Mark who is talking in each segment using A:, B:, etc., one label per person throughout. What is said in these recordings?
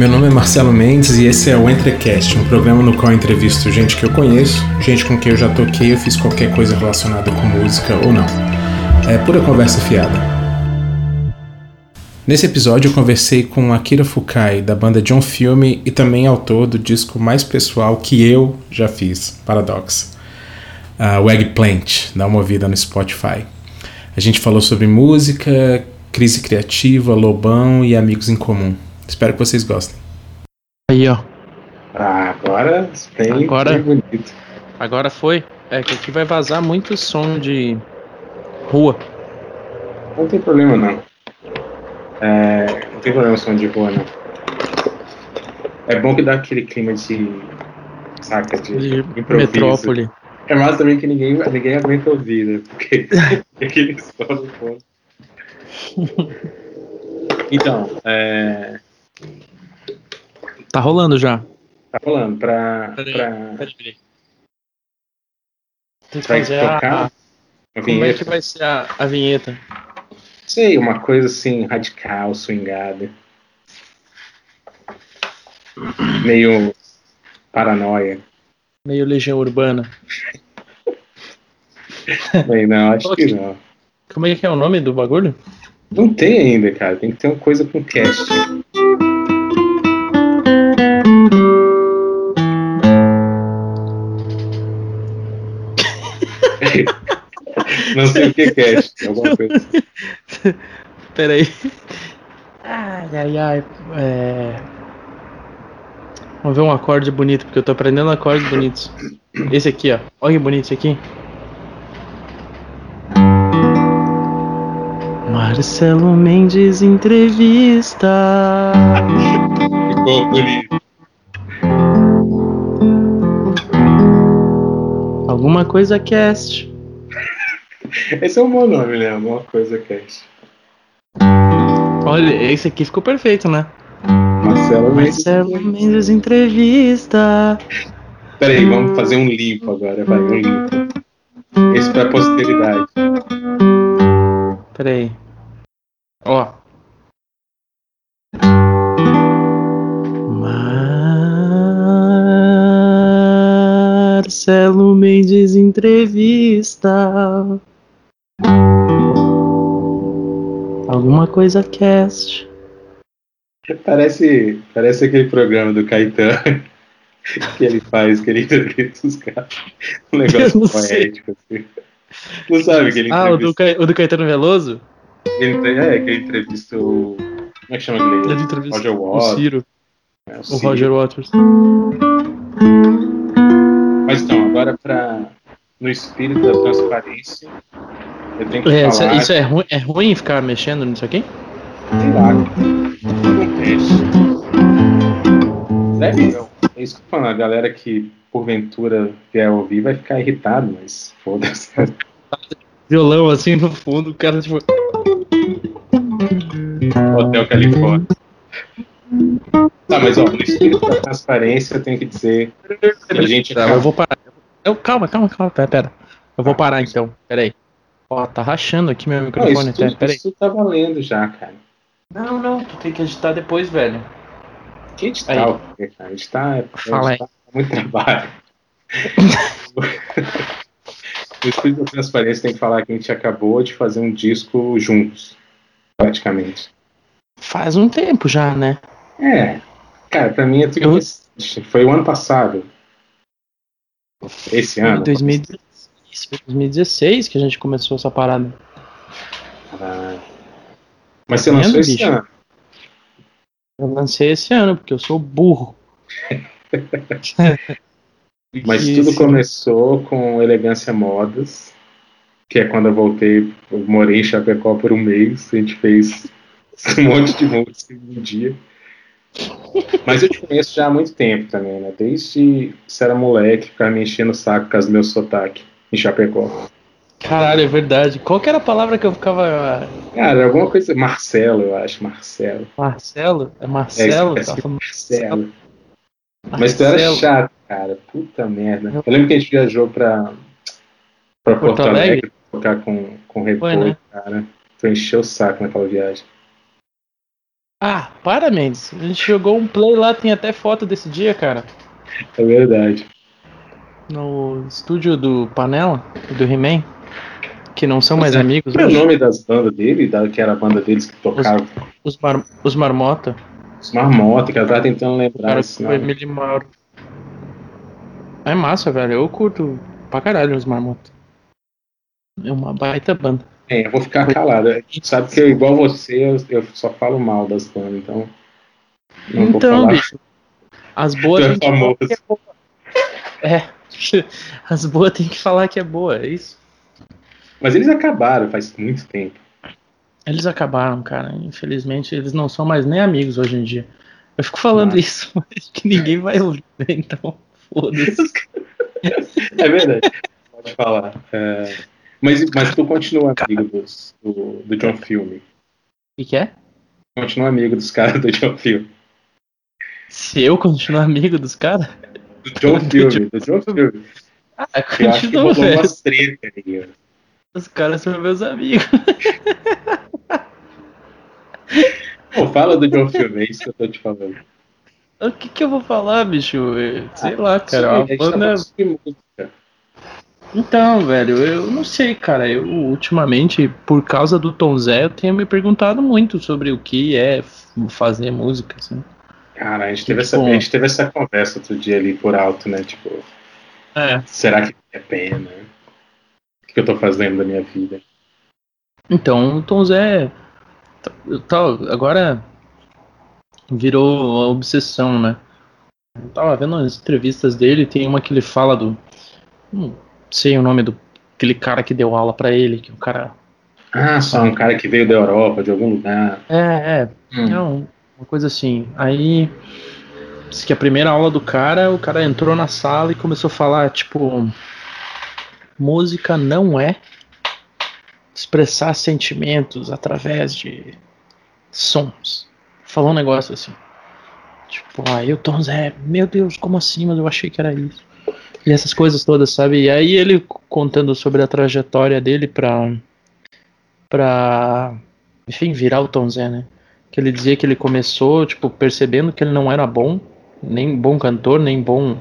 A: Meu nome é Marcelo Mendes e esse é o Entrecast, um programa no qual entrevisto gente que eu conheço, gente com quem eu já toquei ou fiz qualquer coisa relacionada com música ou não. É pura conversa fiada. Nesse episódio eu conversei com Akira Fukai, da banda John Filme e também autor do disco mais pessoal que eu já fiz, Paradox. Uh, o Eggplant, dá uma ouvida no Spotify. A gente falou sobre música, crise criativa, lobão e amigos em comum. Espero que vocês gostem.
B: Aí, ó.
C: Ah, agora bem,
B: Agora-
C: bonito.
B: Agora foi. É que aqui vai vazar muito som de rua.
C: Não tem problema não. É, não tem problema som de rua não. É bom que dá aquele clima de saca de,
B: De
C: improviso.
B: metrópole.
C: É massa também que ninguém, ninguém aguenta ouvir, né? Porque aquele som no fundo. Então, é,
B: Tá rolando já.
C: tá rolando pra,
B: Peraí,
C: pra,
B: Tem que
C: pra
B: fazer a,
C: tocar
B: a-
C: uma
B: Como é que vai ser a, a vinheta?
C: Sei, uma coisa assim, radical, swingada. Meio paranoia.
B: Meio Legião Urbana.
C: Bem, não, acho que não.
B: Como é que é o nome do bagulho?
C: Não tem ainda, cara. Tem que ter uma coisa com cast. Não sei o que é cast. Alguma coisa.
B: Pera aí. Ai, ai, ai. É... Vamos ver um acorde bonito, porque eu tô aprendendo acordes bonitos. Esse aqui, ó. Olha que bonito esse aqui. Marcelo Mendes entrevista.
C: Ficou bonito.
B: Alguma coisa cast.
C: Esse é um bom nome, né? Alguma coisa cast.
B: Olha, esse aqui ficou perfeito, né?
C: Marcelo Mendes.
B: Marcelo Mendes entrevista.
C: Peraí, vamos fazer um limpo agora, vai, um limpo. Esse pra posteridade.
B: Pera aí. Ó. Marcelo Mendes entrevista. Alguma coisa cast.
C: Parece, parece aquele programa do Caetano que ele faz, que ele entrevista os caras. Um negócio
B: não sei.
C: poético, assim. Não sabe que ele
B: Ah, o do,
C: entrevista.
B: Ca- o do Caetano Veloso?
C: ele é, que ele entrevista o. Como é que chama aquele?
B: Ele entrevista
C: Roger
B: o
C: Waters.
B: Ciro,
C: é,
B: o
C: Ciro.
B: Roger Waters.
C: Mas então, agora pra. No espírito da transparência, eu tenho que
B: É, isso,
C: falar.
B: isso é, ruim, é ruim ficar mexendo nisso aqui?
C: Sei lá. Acontece. Deve não. É isso que eu falando. A galera que porventura vier ouvir vai ficar irritado, mas foda-se.
B: Violão assim no fundo, o cara tipo.
C: Hotel Califórnia. Tá, mas ó, no espírito da transparência eu tenho que dizer que a gente
B: Tá, eu vou parar. Eu, calma, calma, calma, pera, pera. Eu vou parar então, pera aí. Ó, tá rachando aqui meu
C: Não,
B: microfone
C: isso,
B: até,
C: tudo,
B: pera aí.
C: isso tá valendo já, cara.
B: Não, não, tu tem que editar depois, velho.
C: Que editar,
B: Aí.
C: o quê, cara? Editar é,
B: Fala aí.
C: editar é muito trabalho. no espírito da transparência tem que falar que a gente acabou de fazer um disco juntos, praticamente.
B: Faz um tempo já, né?
C: É, cara, pra mim é tudo
B: Eu-.
C: Foi o ano passado. Esse ano.
B: Foi 2016, foi 2016 que a gente começou essa parada.
C: Ah, Mas você
B: Tá
C: lançou esse
B: bicho?
C: ano.
B: Eu lancei esse ano, porque eu sou burro.
C: Mas tudo começou com Elegância Modas, que é quando eu voltei, eu morei em Chapecó por um mês, a gente fez um monte de música em um dia. Mas eu te conheço já há muito tempo também, né? Desde que você era moleque, ficava me enchendo o saco com os meus sotaque em Chapecó.
B: Caralho, é verdade. Qual que era a palavra que eu ficava.
C: Cara, alguma coisa. Marcelo, eu acho, Marcelo.
B: Marcelo? É
C: É,
B: Marcelo? Tá
C: que é
B: falando
C: Marcelo. Mas tu era
B: Marcelo.
C: chato, cara. Puta merda. Eu lembro que a gente viajou pra, pra Porto,
B: Porto Alegre?
C: Alegre tocar com, com repolho,
B: né?
C: cara. Tu encheu o saco naquela viagem.
B: Ah, para, Mendes. A gente jogou um play lá, tem até foto desse dia, cara.
C: É verdade.
B: No estúdio do Panela, do He-Man. Que não são mais
C: é,
B: amigos.
C: Qual é o nome das bandas dele? Da, que era a banda deles que tocaram
B: Os, mar, os Marmota.
C: os Marmota, que eu tava tentando lembrar
B: Cara,
C: esse
B: foi
C: nome.
B: Emily Mauro. É massa, velho. Eu curto pra caralho os Marmota. É uma baita banda.
C: É, eu vou ficar calado. Sabe que eu, igual você, eu, eu só falo mal das bandas, então.
B: Então, bicho. As boas
C: Tu é
B: tem que falar
C: famoso.
B: que é boa. É. As boas tem que falar que é boa, é isso.
C: Mas eles acabaram faz muito tempo.
B: Eles acabaram, cara. Infelizmente, eles não são mais nem amigos hoje em dia. Eu fico falando
C: Ah.
B: isso, mas que ninguém vai ouvir, então foda-se.
C: É verdade. Pode falar. É, mas, mas tu continua amigo dos, do, do John Filme.
B: O que, que é?
C: Continua amigo dos caras do John Filme.
B: Se eu continuar amigo dos caras?
C: Do John Filme, do John Filme.
B: Ah,
C: rolou
B: velho.
C: umas tretas aí.
B: Os caras são meus amigos.
C: Pô, fala do John Filme, é isso que eu tô te falando.
B: O que, que eu vou falar, bicho? Eu- Sei lá,
C: Sim,
B: cara.
C: a
B: A
C: gente tá
B: banda...
C: falando sobre música.
B: Então, velho, eu não sei, cara. Eu ultimamente, por causa do Tom Zé, eu tenho me perguntado muito sobre o que é fazer música, assim.
C: Cara, a gente, teve essa,
B: Tipo-
C: a gente teve essa conversa outro dia ali por alto, né? Tipo,
B: É.
C: será que é pena? O que eu tô fazendo da minha vida?
B: Então, o Tom Zé. tá- agora virou a obsessão, né? Eu tava vendo as entrevistas dele, tem uma que ele fala do. Não sei o nome do. Aquele cara que deu aula pra ele, que o cara.
C: Ah, só um cara que veio da Europa, de algum lugar.
B: É, é,
C: Hum.
B: Não, uma coisa assim. Aí disse que a primeira aula do cara, o cara entrou na sala e começou a falar, tipo, música não é expressar sentimentos através de sons. Falou um negócio assim. Tipo, aí o Tom Zé, meu Deus, como assim? Mas eu achei que era isso. E essas coisas todas, sabe? E aí ele contando sobre a trajetória dele pra. pra. enfim, virar o Tom Zé, né? que ele dizia que ele começou, tipo, percebendo que ele não era bom, nem bom cantor, nem bom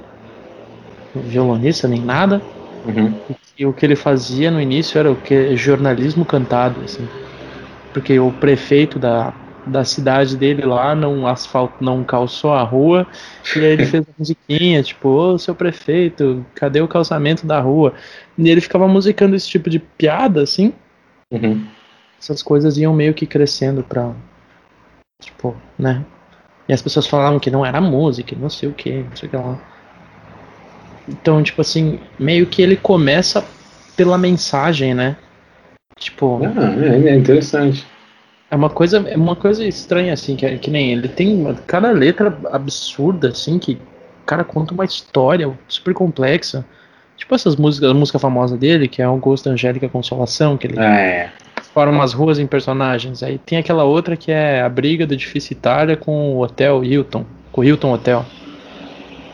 B: violonista, nem nada.
C: Uhum.
B: E o que ele fazia no início era o que jornalismo cantado, assim. Porque o prefeito da, da cidade dele lá não asfalt, não calçou a rua, e aí ele fez uma musiquinha, tipo, ô seu prefeito, cadê o calçamento da rua? E ele ficava musicando esse tipo de piada, assim,
C: Uhum.
B: essas coisas iam meio que crescendo pra. Tipo, né? E as pessoas falavam que não era música, não sei o que, não sei o que lá. Então, tipo assim, meio que ele começa pela mensagem, né? Tipo,
C: Ah, é, é interessante.
B: É uma coisa, é uma coisa estranha, assim, que, que nem ele tem cada letra absurda, assim, que o cara conta uma história super complexa. Tipo essas músicas, a música famosa dele, que é Augusto Angélica Consolação, que ele
C: Ah, é.
B: forma as ruas em personagens. Aí tem aquela outra que é a briga do edifício Itália com o Hotel Hilton, com o Hilton Hotel.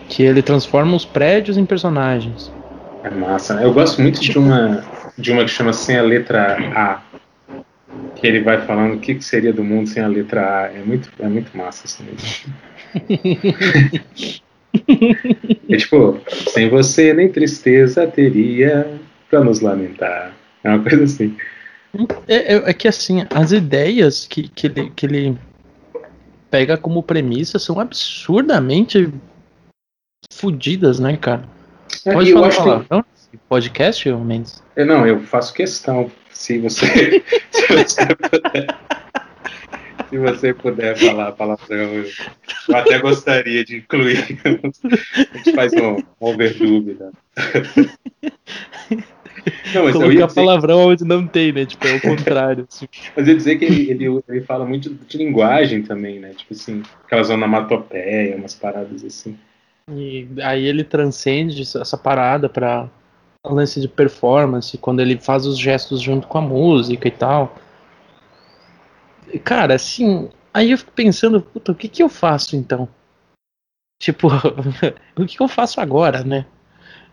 B: Que ele transforma os prédios em personagens.
C: É massa. né? Eu gosto muito de uma, de uma que chama Sem a Letra A. Que ele vai falando o que, que seria do mundo sem a letra A. É muito, é muito massa assim. É tipo, sem você nem tristeza teria pra nos lamentar. É uma coisa assim.
B: É, é- é que assim, as ideias que, que, ele, que ele pega como premissa são absurdamente fodidas, né, cara?
C: É,
B: Pode falar
C: acho que-
B: nesse podcast, ô Mendes?
C: Eu, não, eu faço questão. Se você, você puder. Se você puder falar palavrão, eu, eu até gostaria de incluir. A gente faz um, um overdub. Tá? Não, mas eu
B: Colocar
C: dizer,
B: palavrão onde não tem, né? Tipo, é o contrário. assim.
C: mas eu ia dizer que ele, ele, ele fala muito de linguagem também, né? Tipo assim, aquelas onomatopeias, umas paradas assim.
B: E aí ele transcende essa parada pra um lance de performance, quando ele faz os gestos junto com a música e tal. Cara, assim, aí eu fico pensando, puta, o que que eu faço então? Tipo, o que que eu faço agora, né?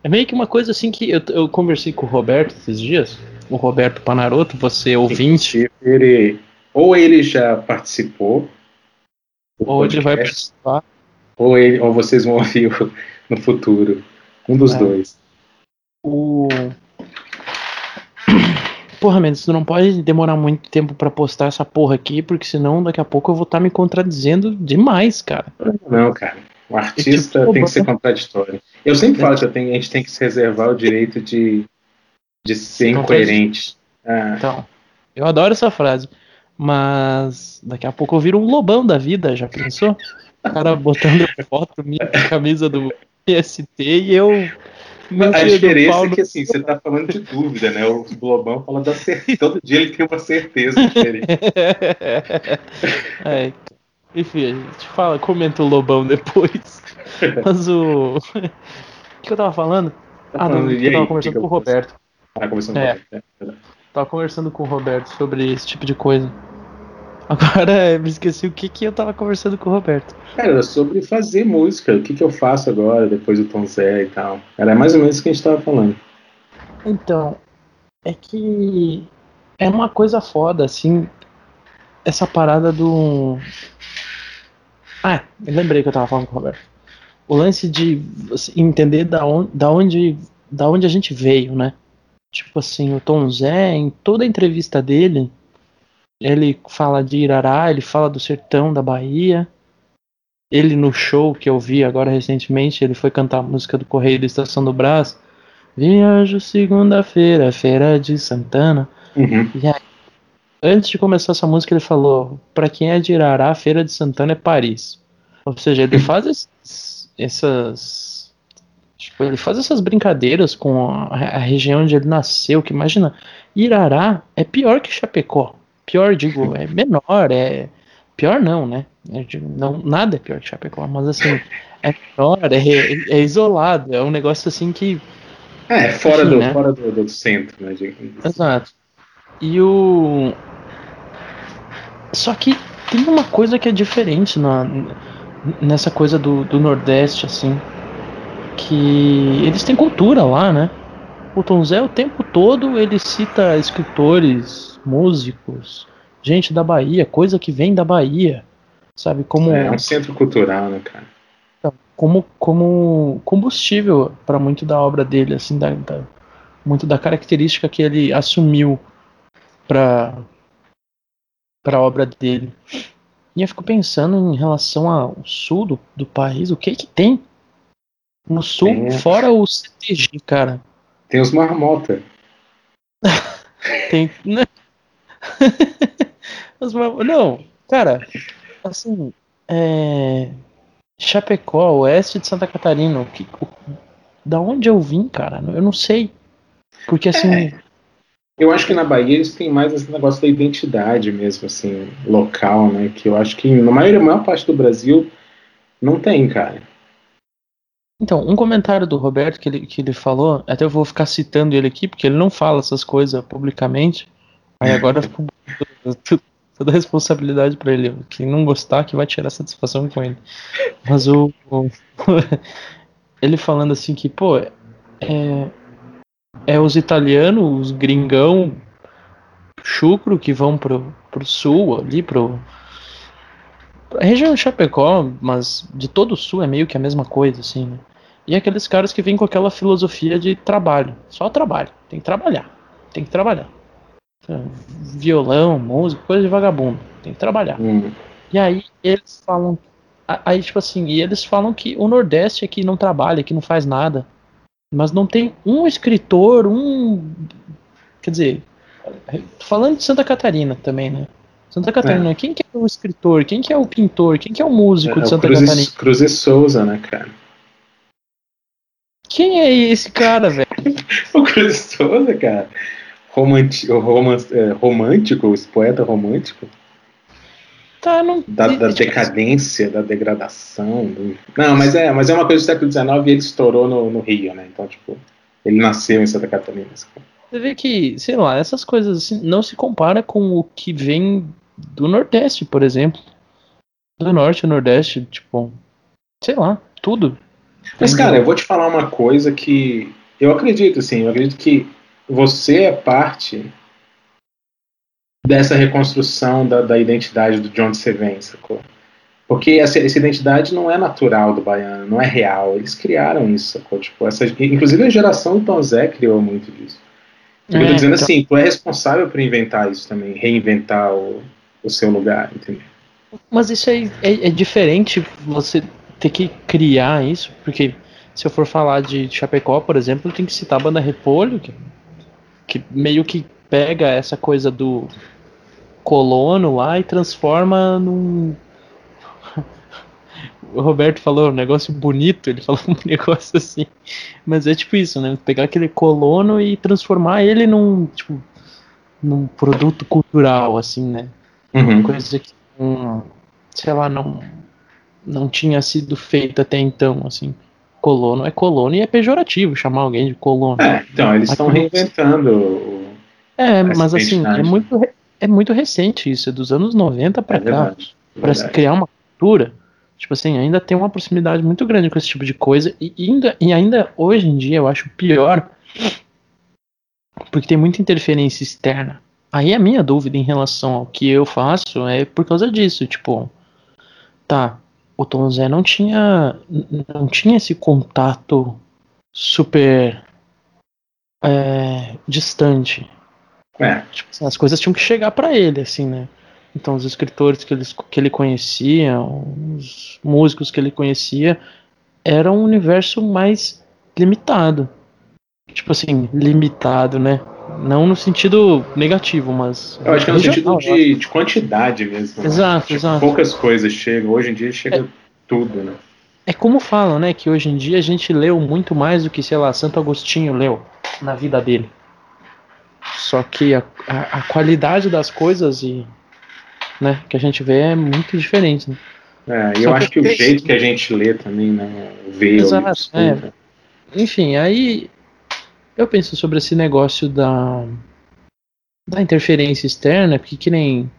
B: É meio que uma coisa assim que eu, eu conversei com o Roberto esses dias, o Roberto Panaroto, você ouvinte.
C: Ele, ou ele já participou
B: Ou ele vai
C: podcast,
B: participar.
C: ou, ele, ou vocês vão ouvir no futuro. Um dos
B: É.
C: dois.
B: O. Porra, Mendes, tu não pode demorar muito tempo pra postar essa porra aqui, porque senão daqui a pouco eu vou estar me contradizendo demais, cara.
C: Não, cara. O artista
B: tipo,
C: tem que ser contraditório. Eu sempre falo que tenho- a gente tem que se reservar o direito de, de ser incoerente. Ah,
B: Então, eu adoro essa frase. Mas daqui a pouco eu viro um lobão da vida, já pensou? O cara botando foto minha camisa do PST e eu. Meu
C: a diferença é
B: no-
C: que assim, você tá falando de dúvida, né? O Globão fala da certeza. Todo dia ele tem uma certeza diferente.
B: é, enfim, a gente fala, comenta o lobão depois. Mas o. O que eu tava falando? Ah, não, eu tava
C: o que
B: conversando com o
C: faço?
B: Roberto.
C: Ah, começando
B: É.
C: com o-
B: Tava conversando com o Roberto sobre esse tipo de coisa. Agora eu me esqueci o que, que eu tava conversando com o Roberto.
C: Cara, era sobre fazer música. O que, que eu faço agora, depois do Tom Zé e tal. Era mais ou menos isso que a gente tava falando.
B: Então, é que é uma coisa foda, assim, essa parada do. Ah, eu lembrei que eu tava falando com o Roberto. O lance de entender da onde, da onde, da onde a gente veio, né? Tipo assim, o Tom Zé, em toda a entrevista dele, ele fala de Irará, ele fala do sertão da Bahia. Ele no show que eu vi agora recentemente, ele foi cantar a música do Correio da Estação do Brás. Viajo segunda-feira, feira de Santana.
C: Uhum.
B: Antes de começar essa música, ele falou: Pra quem é de Irará, feira de Santana é Paris. Ou seja, ele faz esses- essas. Tipo, ele faz essas brincadeiras com a, a região onde ele nasceu. Que imagina, Irará é pior que Chapecó. Pior, digo, é menor, é. Pior não, né? Não, nada é pior que Chapecó, mas assim, é menor, é, é isolado, é um negócio assim que
C: É, fora,
B: Enfim,
C: do,
B: né?
C: fora do, do centro, né? digamos.
B: Exato. E o. Só que tem uma coisa que é diferente na, nessa coisa do, do Nordeste, assim. Que eles têm cultura lá, né? O Tom Zé o tempo todo ele cita escritores, músicos, gente da Bahia, coisa que vem da Bahia. Sabe? Como,
C: É um centro cultural, né, cara?
B: como, como combustível para muito da obra dele, assim, da, da- muito da característica que ele assumiu para para a obra dele. E eu fico pensando em relação ao sul do, do país, o que que tem no sul,
C: Tem.
B: fora o CTG, cara?
C: Tem os marmota.
B: Tem, né? Não, cara, assim, é, Chapecó, oeste de Santa Catarina, o que, da onde eu vim, cara? Eu não sei. Porque assim,
C: Eu acho que na Bahia eles têm mais esse negócio da identidade mesmo, assim, local, né? Que eu acho que na maior, maior parte do Brasil não tem, cara.
B: então, um comentário do Roberto que ele, que ele falou, até eu vou ficar citando ele aqui, porque ele não fala essas coisas publicamente. Aí agora toda a responsabilidade pra ele. Quem não gostar, que vai tirar satisfação com ele. Mas o. o- ele falando assim que, pô, é, é os italianos, os gringão, chucro que vão pro, pro sul, ali pro. A região de Chapecó, mas de todo o sul é meio que a mesma coisa, assim, né? E aqueles caras que vêm com aquela filosofia de trabalho. Só trabalho. Tem que trabalhar. Tem que trabalhar. Violão, música, coisa de vagabundo. Tem que trabalhar.
C: Hum.
B: E aí eles falam. Aí, tipo assim, e eles falam que o Nordeste aqui não trabalha, que não faz nada. Mas não tem um escritor, um. Quer dizer, tô falando de Santa Catarina também, né? Santa Catarina, quem que é o escritor? Quem que é o pintor? Quem que é o músico
C: É
B: de
C: o
B: Santa
C: Cruz,
B: Catarina?
C: Cruz e Souza, né, cara?
B: Quem é esse cara, velho?
C: O Cruz e Souza, cara. Romanti- o roman- é, romântico, esse poeta romântico,
B: Tá, não.
C: da, da decadência, da degradação. do- Não, mas é, mas é uma coisa do século XIX e ele estourou no, no Rio, né? Então, tipo, ele nasceu em Santa Catarina. assim.
B: Você vê que, sei lá, essas coisas assim não se compara com o que vem do Nordeste, por exemplo. Do Norte e Nordeste, tipo, sei lá, tudo.
C: Mas, cara, eu vou te falar uma coisa que eu acredito, assim, eu acredito que você é parte dessa reconstrução da, da identidade do John você vem, sacou? Porque essa, essa, identidade não é natural do baiano, não é real. Eles criaram isso, sacou? Tipo, essa, inclusive a geração do Tom Zé criou muito disso. É, eu tô dizendo então... assim, tu é responsável por inventar isso também, reinventar o, o seu lugar, entendeu?
B: Mas isso é, é, é diferente você ter que criar isso, porque se eu for falar de Chapecó, por exemplo, tenho que citar a banda Repolho, que, que meio que pega essa coisa do colono lá e transforma num. O Roberto falou um negócio bonito, ele falou um negócio assim. Mas é tipo isso, né? Pegar aquele colono e transformar ele num, tipo, num produto cultural, assim, né?
C: Uhum.
B: Coisa que, um, sei lá, não, não tinha sido feita até então, assim. Colono é colono e é pejorativo chamar alguém de colono.
C: É, então, eles estão reinventando.
B: É, mas assim, é muito, é muito recente isso, é dos anos 90 para é cá. Para se criar uma cultura, tipo assim, ainda tem uma proximidade muito grande com esse tipo de coisa. E ainda, e ainda hoje em dia eu acho pior, porque tem muita interferência externa. Aí a minha dúvida em relação ao que eu faço é por causa disso, tipo, tá, o Tom Zé não tinha não tinha esse contato super é, distante
C: é.
B: Tipo, assim, as coisas tinham que chegar para ele, assim, né? Então, os escritores que ele, que ele conhecia, os músicos que ele conhecia, era um universo mais limitado. Tipo assim, limitado, né? Não no sentido negativo, mas.
C: Eu acho que é no sentido de, de quantidade mesmo.
B: Né? Exato, né? tipo, exato.
C: Poucas coisas chegam. Hoje em dia chega é, tudo, né?
B: É como falam, né? Que hoje em dia a gente leu muito mais do que, sei lá, Santo Agostinho leu na vida dele. Só que a, a, a, qualidade das coisas e, né, que a gente vê é muito diferente. Né?
C: É, eu acho que, o jeito que a gente lê também, né, vê
B: Exato, é. Enfim, aí eu penso sobre esse negócio da da interferência externa, porque que nem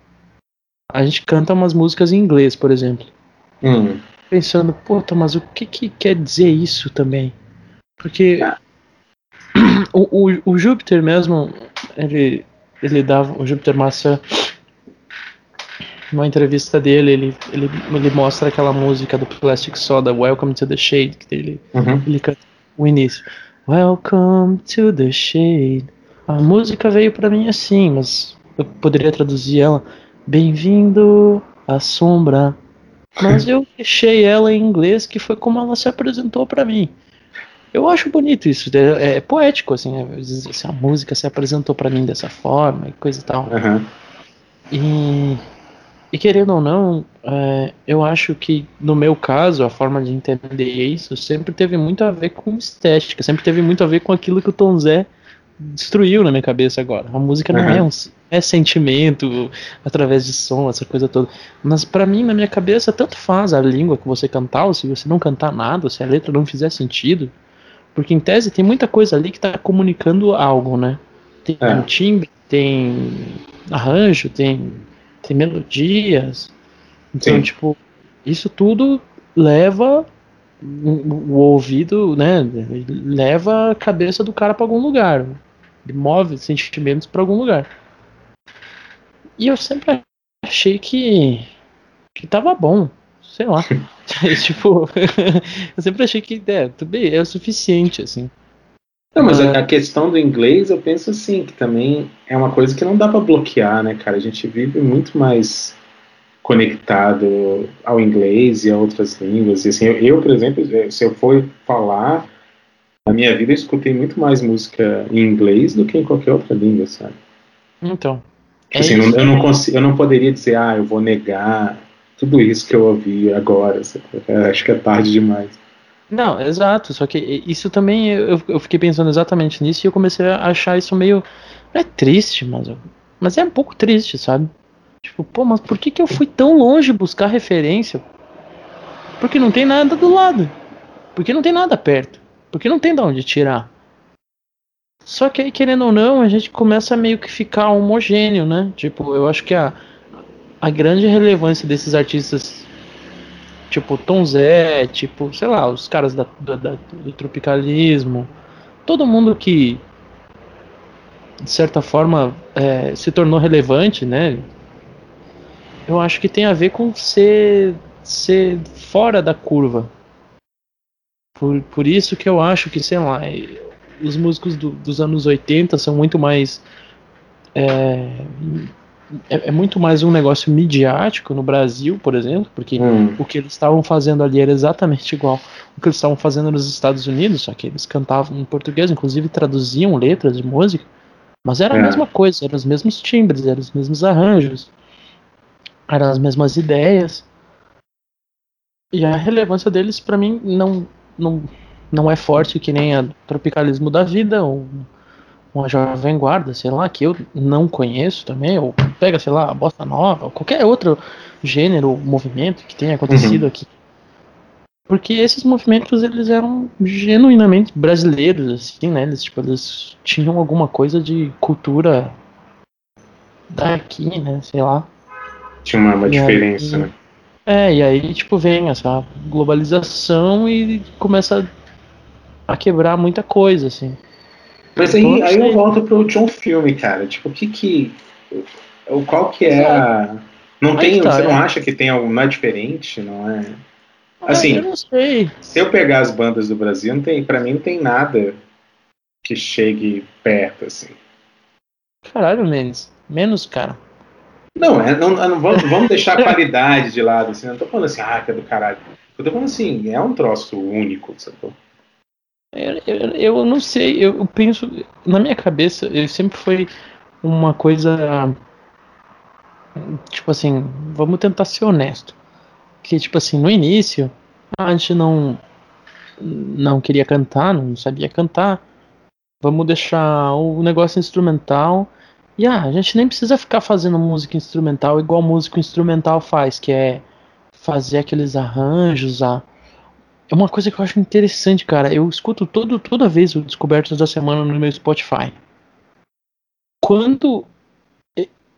B: a gente canta umas músicas em inglês, por exemplo.
C: Hum.
B: Pensando, puta, mas o que, que quer dizer isso também? Porque ah. o, o, o Júpiter mesmo, ele, ele dava, o Júpiter Massa, numa entrevista dele, ele, ele, ele mostra aquela música do Plastic Soda, Welcome to the Shade, que ele,
C: uhum.
B: ele canta o início. Welcome to the Shade. A música veio para mim assim, mas eu poderia traduzir ela Bem-vindo à sombra. Mas eu deixei ela em inglês, que foi como ela se apresentou para mim. Eu acho bonito isso, é, é poético, assim, é, a música se apresentou para mim dessa forma e coisa e tal.
C: Uhum.
B: E, e querendo ou não, é, eu acho que no meu caso, a forma de entender isso sempre teve muito a ver com estética, sempre teve muito a ver com aquilo que o Tom Zé destruiu na minha cabeça agora. A música não é um é sentimento através de som, essa coisa toda. Mas para mim, na minha cabeça, tanto faz a língua que você cantar, ou se você não cantar nada, se a letra não fizer sentido. Porque em tese tem muita coisa ali que está comunicando algo, né? Tem é. timbre, tem arranjo, tem, tem melodias. Então, Sim. tipo, isso tudo leva o, ouvido, né? Leva a cabeça do cara para algum lugar. Ele move sentimentos para algum lugar. E eu sempre achei que que tava bom sei lá. tipo, eu sempre achei que é, tudo bem, é o suficiente, assim.
C: Não, mas a, a, questão do inglês, eu penso assim, que também é uma coisa que não dá para bloquear, né, cara? A gente vive muito mais conectado ao inglês e a outras línguas. E assim, eu, eu por exemplo, se eu for falar, na minha vida eu escutei muito mais música em inglês do que em qualquer outra língua, sabe?
B: Então.
C: Tipo assim, é eu, não consigo, eu não poderia dizer, ah, eu vou negar tudo isso que eu ouvi agora. É, acho que é tarde demais.
B: Não, exato. Só que isso também eu, eu fiquei pensando exatamente nisso e eu comecei a achar isso meio. Não é triste, mas, mas é um pouco triste, sabe? Tipo, pô, mas por que, que eu fui tão longe buscar referência? Porque não tem nada do lado. Porque não tem nada perto. Porque não tem de onde tirar. Só que aí, querendo ou não, a gente começa a meio que ficar homogêneo, né? Tipo, eu acho que a, a grande relevância desses artistas, tipo Tom Zé, tipo, sei lá, os caras da, da, do tropicalismo, todo mundo que, de certa forma, é, se tornou relevante, né? Eu acho que tem a ver com ser ser fora da curva. Por, por isso que eu acho que, sei lá, os músicos do, dos anos 80 são muito mais. É, é, é, muito mais um negócio midiático no Brasil, por exemplo, porque hum. o que eles estavam fazendo ali era exatamente igual o que eles estavam fazendo nos Estados Unidos, só que eles cantavam em português, inclusive traduziam letras de música, mas era é. a mesma coisa, eram os mesmos timbres, eram os mesmos arranjos, eram as mesmas ideias. E a relevância deles, para mim, não, não, não é forte que nem a tropicalismo da vida, ou uma jovem guarda, sei lá, que eu não conheço também, ou pega, sei lá, a bossa nova, ou qualquer outro gênero, movimento que tenha acontecido uhum. aqui. Porque esses movimentos, eles eram genuinamente brasileiros, assim, né? Eles, tipo, eles tinham alguma coisa de cultura daqui, né? Sei lá.
C: Tinha uma, uma diferença, aí, né?
B: É, e aí, tipo, vem essa globalização e começa a quebrar muita coisa, assim.
C: Mas aí, aí eu volto pro John Filme, cara. Tipo, o que que. Qual que é a. Não tem. Tá, você não é. acha que tem algo mais diferente? Não é. Assim,
B: eu não sei.
C: se eu pegar as bandas do Brasil, não tem, pra mim não tem nada que chegue perto, assim.
B: Caralho, Mendes. Menos, cara.
C: Não, é, não, não vamos, vamos deixar a qualidade de lado, assim. Não tô falando assim, ah, que é do caralho. Eu tô falando assim, é um troço único, sacou?
B: Eu, eu, eu, não sei, eu penso. Na minha cabeça, ele sempre foi uma coisa. Tipo assim, vamos tentar ser honesto. Que, tipo assim, no início, a gente não. Não queria cantar, não sabia cantar. Vamos deixar o negócio instrumental. E ah, a gente nem precisa ficar fazendo música instrumental igual músico instrumental faz, que é fazer aqueles arranjos, a é uma coisa que eu acho interessante, cara. Eu escuto todo, toda vez o Descobertos da Semana no meu Spotify. Quando.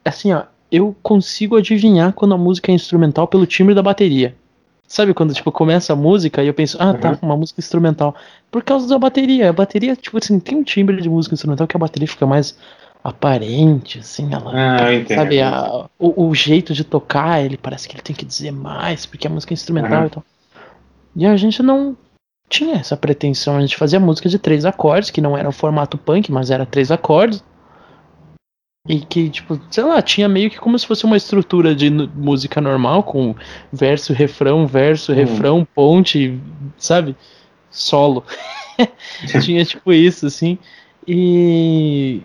B: Assim, ó, eu consigo adivinhar quando a música é instrumental pelo timbre da bateria. Sabe quando, tipo, começa a música e eu penso, ah, tá, uhum. uma música instrumental. Por causa da bateria. A bateria, tipo assim, tem um timbre de música instrumental que a bateria fica mais aparente, assim, ela.
C: Ah, eu entendo.
B: Sabe, a, o, o, jeito de tocar, ele parece que ele tem que dizer mais, porque a música é instrumental uhum. e tal. E a gente não tinha essa pretensão. A gente fazia música de três acordes, que não era o formato punk, mas era três acordes. E que, tipo, sei lá, tinha meio que como se fosse uma estrutura de música normal, com verso, refrão, verso, hum. refrão, ponte, sabe? Solo. tinha tipo isso, assim. E.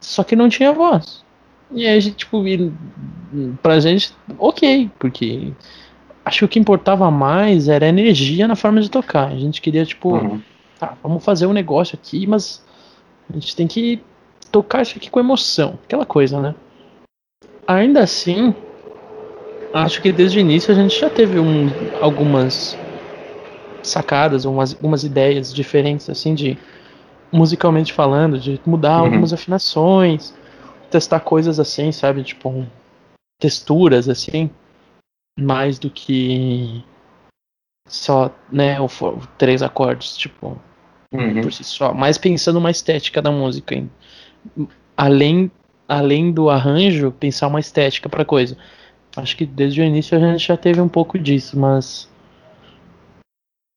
B: Só que não tinha voz. E aí, tipo, e, pra gente, ok, porque acho que o que importava mais era a energia na forma de tocar. A gente queria, tipo, uhum. tá, vamos fazer um negócio aqui, mas a gente tem que tocar isso aqui com emoção. Aquela coisa, né? Ainda assim, acho que desde o início a gente já teve um, algumas sacadas, umas, algumas ideias diferentes, assim, de musicalmente falando, de mudar uhum. algumas afinações, testar coisas assim, sabe? Tipo, texturas, assim mais do que só, né, o, o três acordes, tipo, uhum. por si só. Mais pensando uma estética da música. Hein? Além, além do arranjo, pensar uma estética pra coisa. Acho que desde o início a gente já teve um pouco disso, mas.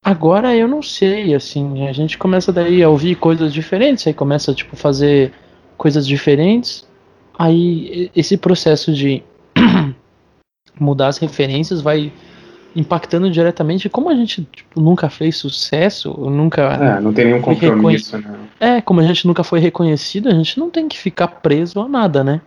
B: Agora eu não sei, assim, a gente começa daí a ouvir coisas diferentes, aí começa, tipo, fazer coisas diferentes. Aí esse processo de mudar as referências vai impactando diretamente. Como a gente tipo, nunca fez sucesso, nunca.
C: É, não tem nenhum compromisso, né?
B: É, como a gente nunca foi reconhecido, a gente não tem que ficar preso a nada, né?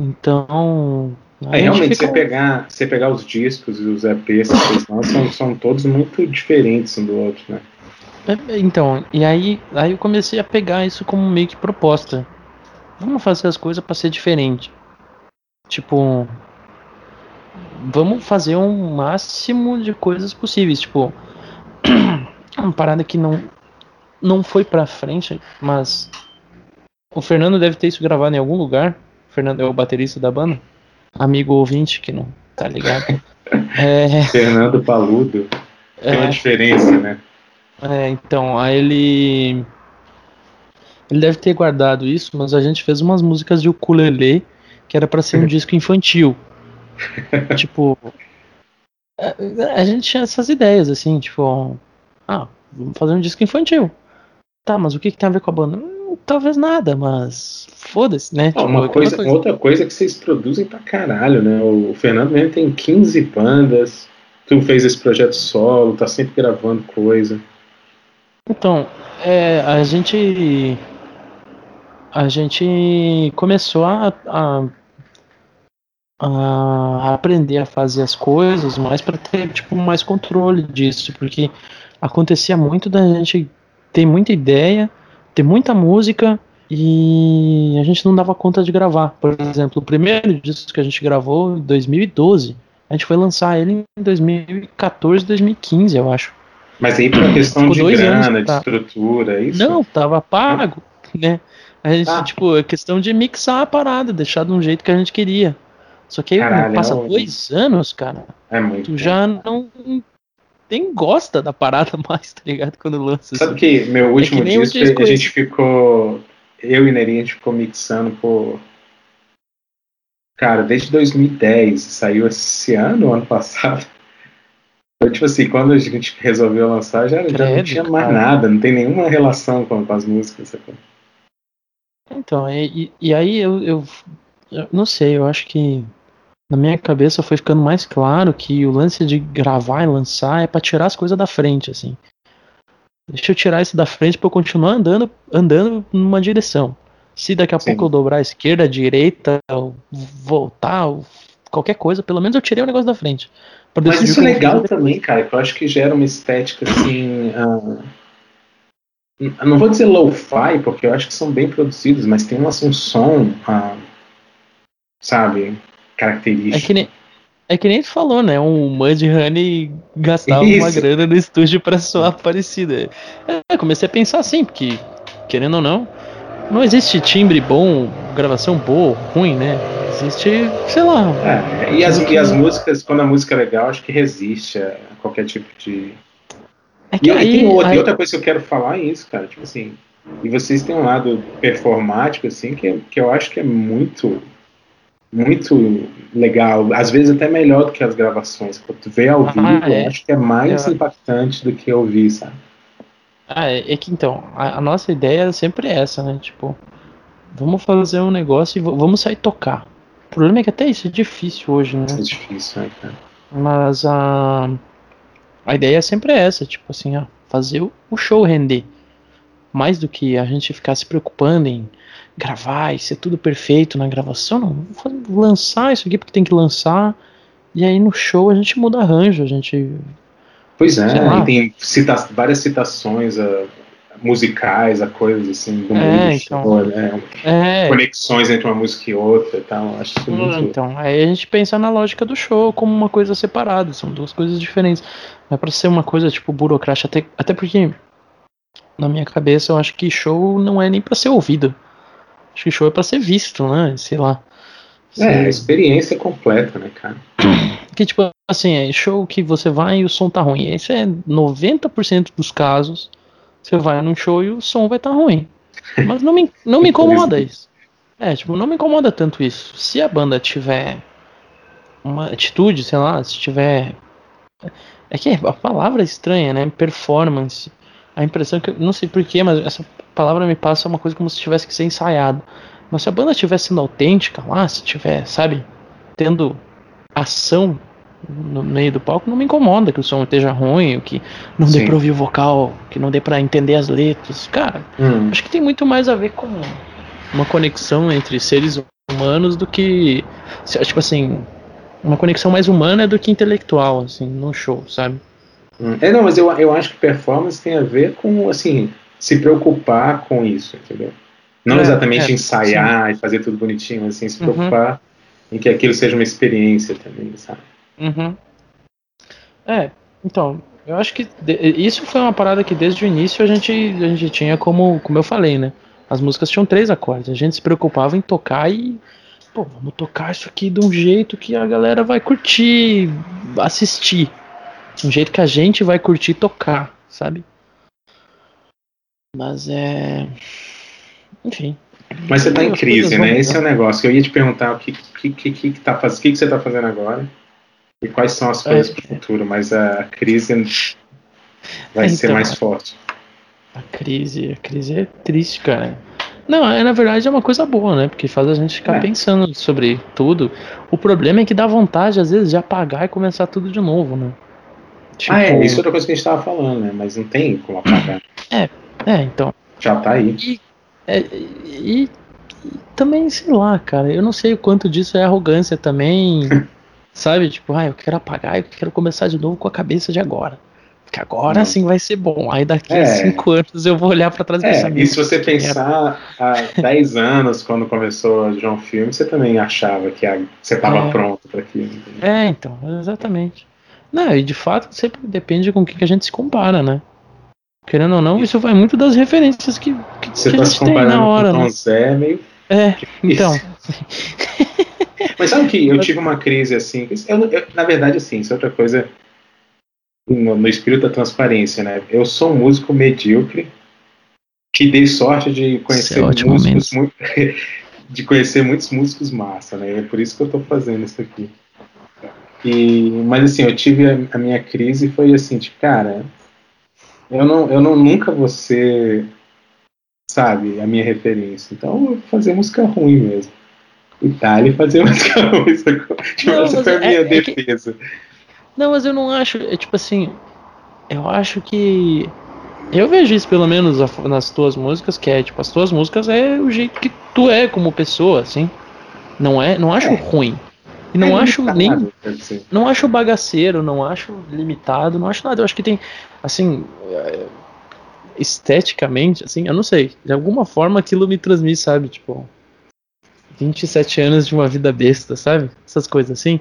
B: Então.
C: É, realmente, fica... você, pegar, você pegar os discos e os EPs que lançam, são todos muito diferentes um do outro, né?
B: É, então, e aí, aí eu comecei a pegar isso como meio que proposta. Vamos fazer as coisas para ser diferente. Tipo, vamos fazer o um máximo de coisas possíveis. Tipo, uma parada que não, não foi pra frente, mas o Fernando deve ter isso gravado em algum lugar. O Fernando é o baterista da banda. Amigo ouvinte que não tá ligado.
C: É... Fernando Paludo. Tem é... uma diferença, né?
B: É, então, aí ele. Ele deve ter guardado isso, mas a gente fez umas músicas de ukulele que era para ser um disco infantil. tipo, a, a gente tinha essas ideias, assim, tipo, ah, vamos fazer um disco infantil. Tá, mas o que, que tem a ver com a banda? Hum, talvez nada, mas foda-se, né?
C: Tipo, uma coisa, coisa, outra coisa que vocês produzem pra caralho, né? O Fernando mesmo tem 15 bandas, tu fez esse projeto solo, tá sempre gravando coisa.
B: Então, é, a gente a gente começou a, a, a aprender a fazer as coisas mais para ter tipo mais controle disso, porque acontecia muito da gente ter muita ideia, ter muita música e a gente não dava conta de gravar. Por exemplo, o primeiro disco que a gente gravou em 2012, a gente foi lançar ele em 2014, 2015, eu acho.
C: Mas aí por questão de grana, de estrutura, é isso?
B: Não, tava pago, né? A gente, ah. tipo, é questão de mixar a parada, deixar de um jeito que a gente queria. Só que aí Caralho, passa é dois anos, cara.
C: É muito.
B: Tu já não nem gosta da parada mais, tá ligado? Quando lança.
C: Sabe assim. que meu último é que disco, disco, a gente ficou. Eu e Neri, a gente ficou mixando por. Cara, desde 2010. Saiu esse ano, ano passado. Então, tipo assim, quando a gente resolveu lançar, já, Credo, já não tinha mais cara. nada, não tem nenhuma relação com, com as músicas. Sabe?
B: Então, e, e aí eu, eu, eu, não sei, eu acho que na minha cabeça foi ficando mais claro que o lance de gravar e lançar é para tirar as coisas da frente, assim. Deixa eu tirar isso da frente para eu continuar andando, andando numa direção. Se daqui a Sim. pouco eu dobrar a esquerda, a direita, voltar, qualquer coisa, pelo menos eu tirei o negócio da frente.
C: Mas isso é legal também, cara, que eu acho que gera uma estética assim. Uh, não vou dizer low-fi, porque eu acho que são bem produzidos, mas tem um, um som, uh, sabe, característico.
B: É que nem, é que nem tu falou, né? Um Mud Honey gastava Isso. uma grana no estúdio para soar parecida. É, comecei a pensar assim, porque, querendo ou não, não existe timbre bom, gravação boa, ruim, né? Existe, sei lá.
C: É, e, as, e as músicas, quando a música é legal, acho que resiste a qualquer tipo de é e, aí, tem outra, aí... outra coisa que eu quero falar é isso, cara. Tipo assim, e vocês têm um lado performático, assim, que, que eu acho que é muito, muito legal. Às vezes até melhor do que as gravações. Quando tu vê ao ah, vivo, é. eu acho que é mais é. impactante do que ouvir, sabe?
B: Ah, é, é que então, a, a, nossa ideia é sempre essa, né? Tipo, vamos fazer um negócio e vamos sair tocar. O problema é que até isso é difícil hoje, né?
C: É difícil, né, cara?
B: Mas a. A ideia é sempre essa, tipo assim, ó, fazer o show render. Mais do que a gente ficar se preocupando em gravar e ser tudo perfeito na gravação, não. Vamos lançar isso aqui porque tem que lançar. E aí no show a gente muda arranjo, a gente.
C: Pois é, tem cita várias citações a, musicais, a coisas assim do
B: é, então, show, né?
C: é. conexões entre uma música e outra e tal. Acho que muito...
B: Então, aí a gente pensa na lógica do show como uma coisa separada, são duas coisas diferentes. Não é pra ser uma coisa tipo burocrática, até, até porque na minha cabeça eu acho que show não é nem para ser ouvido. Acho que show é para ser visto, né? Sei lá.
C: É, a experiência completa, né, cara?
B: Que tipo assim, é show que você vai e o som tá ruim. Esse é 90% dos casos. Você vai num show e o som vai estar tá ruim. Mas não me, não me incomoda isso. É, tipo, não me incomoda tanto isso. Se a banda tiver uma atitude, sei lá, se tiver é que a palavra é estranha, né? Performance. A impressão que. Não sei porquê, mas essa palavra me passa uma coisa como se tivesse que ser ensaiado. Mas se a banda estiver sendo autêntica lá, se tiver, sabe, tendo ação no meio do palco, não me incomoda que o som esteja ruim, que não Sim. dê pra ouvir o vocal, que não dê pra entender as letras. Cara, hum. acho que tem muito mais a ver com uma conexão entre seres humanos do que. Tipo assim, uma conexão mais humana do que intelectual, assim, no show, sabe?
C: Hum. É, não, mas eu, eu acho que performance tem a ver com, assim, se preocupar com isso, entendeu? Não é, exatamente é, ensaiar sim. e fazer tudo bonitinho, assim, se uhum. preocupar uhum. em que aquilo seja uma experiência também, sabe?
B: Uhum. É, então, eu acho que de, isso foi uma parada que desde o início a gente, a gente tinha como, como eu falei, né? As músicas tinham três acordes, a gente se preocupava em tocar e pô, vamos tocar isso aqui de um jeito que a galera vai curtir, assistir. Um jeito que a gente vai curtir tocar, sabe? Mas é. Enfim.
C: Mas você tá em crise, né? Esse é o negócio. Eu ia te perguntar o que, que, que, que, tá faz... que, que você tá fazendo agora. e quais são as coisas é. para o futuro, mas a crise vai então, ser mais forte.
B: A crise, a crise é triste, cara. Não, é, na verdade é uma coisa boa, né? Porque faz a gente ficar é. pensando sobre tudo. O problema é que dá vontade, às vezes, de apagar e começar tudo de novo, né?
C: Tipo... Ah, é, isso é outra coisa que a gente tava falando, né? Mas não tem como apagar.
B: É, é, então.
C: Já tá aí.
B: E, é, e, e também, sei lá, cara, eu não sei o quanto disso é arrogância também. sabe? Tipo, ah, eu quero apagar, eu quero começar de novo com a cabeça de agora. Porque agora sim vai ser bom. Aí daqui é. a cinco anos eu vou olhar para trás e
C: é, pensar. E se você pensar há dez anos, quando começou a João Filme, você também achava que você estava é. pronto para aquilo.
B: É, então, exatamente. Não, e de fato sempre depende com o que a gente se compara, né? Querendo ou não, isso vai muito das referências que, que,
C: você
B: que
C: tá a gente tem na hora. Com né? Zé, meio...
B: É, então.
C: Mas sabe que eu tive uma crise assim. Eu, eu, na verdade, assim, isso é outra coisa no, no espírito da transparência, né? Eu sou um músico medíocre que dei sorte de conhecer é músicos muito, de conhecer muitos músicos massa, né? É por isso que eu estou fazendo isso aqui. E, mas assim, eu tive a, a, minha crise foi assim, de cara, eu não, eu não nunca vou ser, sabe, a minha referência. Então eu vou fazer música ruim mesmo. Itália fazer música ruim. Tipo, não, essa foi a é, minha é, defesa.
B: É que não, mas eu não acho. É tipo assim. Eu acho que. Eu vejo isso pelo menos nas tuas músicas, que é tipo, as tuas músicas é o jeito que tu é como pessoa, assim. Não é, não acho é. ruim. E não é acho nem. Não acho bagaceiro, não acho limitado, não acho nada. Eu acho que tem, assim, é, esteticamente, assim, eu não sei. De alguma forma aquilo me transmite, sabe? Tipo, 27 anos de uma vida besta, sabe? Essas coisas assim.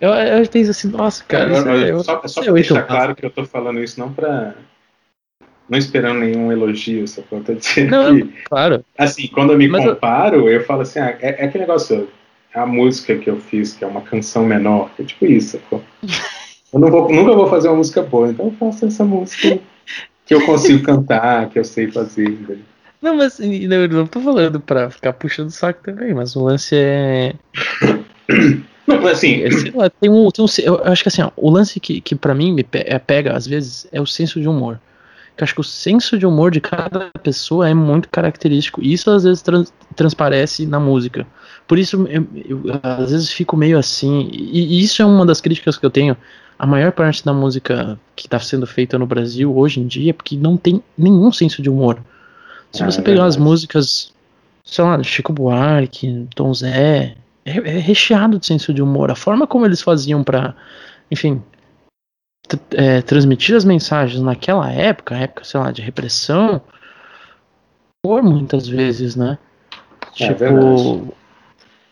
B: Eu, eu penso assim, nossa, cara.
C: Eu, eu, eu, só, só pra deixar claro que eu tô falando isso não pra. Não esperando nenhum elogio, só que eu tô dizendo não, que.
B: Claro.
C: Assim, quando eu me Mas comparo, eu... falo assim, ah, é, é aquele negócio, a música que eu fiz, que é uma canção menor, que é tipo isso? Eu não vou, nunca vou fazer uma música boa, então eu faço essa música que eu consigo cantar, que eu sei fazer.
B: Não, mas eu não tô falando pra ficar puxando o saco também, mas o lance é.
C: Não, assim.
B: Lá, tem um, tem um, eu acho que assim, ó, o lance que, que para mim me é, pega, às vezes, é o senso de humor. Eu acho que o senso de humor de cada pessoa é muito característico. E isso às vezes trans, transparece na música. Por isso, eu, eu, às vezes fico meio assim. E, e, isso é uma das críticas que eu tenho. A maior parte da música que está sendo feita no Brasil hoje em dia é porque não tem nenhum senso de humor. Se ah, você é pegar as músicas, sei lá, Chico Buarque, Tom Zé, é, é recheado de senso de humor. A forma como eles faziam para, enfim, é, transmitir as mensagens naquela época, época, sei lá, de repressão, por muitas vezes, né? É, tipo,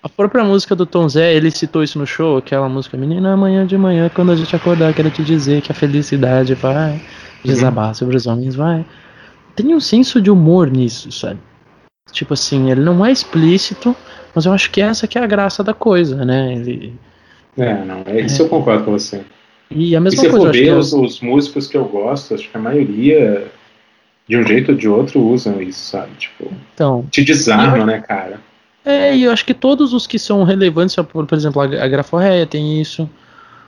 B: a própria música do Tom Zé, ele citou isso no show, aquela música Menina, amanhã de manhã, quando a gente acordar, quero te dizer que a felicidade vai desabar sobre os homens, vai. Tem um senso de humor nisso, sabe? Tipo assim, ele não é explícito, mas eu acho que essa que é a graça da coisa, né? Ele,
C: é, não, é, isso é. eu concordo com você.
B: E a mesma
C: e se
B: coisa.
C: For ver, os, os, músicos que eu gosto, acho que a maioria, de um jeito ou de outro, usam isso, sabe? Tipo,
B: então,
C: te desarma, né, cara?
B: É, e eu acho que todos os que são relevantes, por, por exemplo, a, a Graforreia tem isso,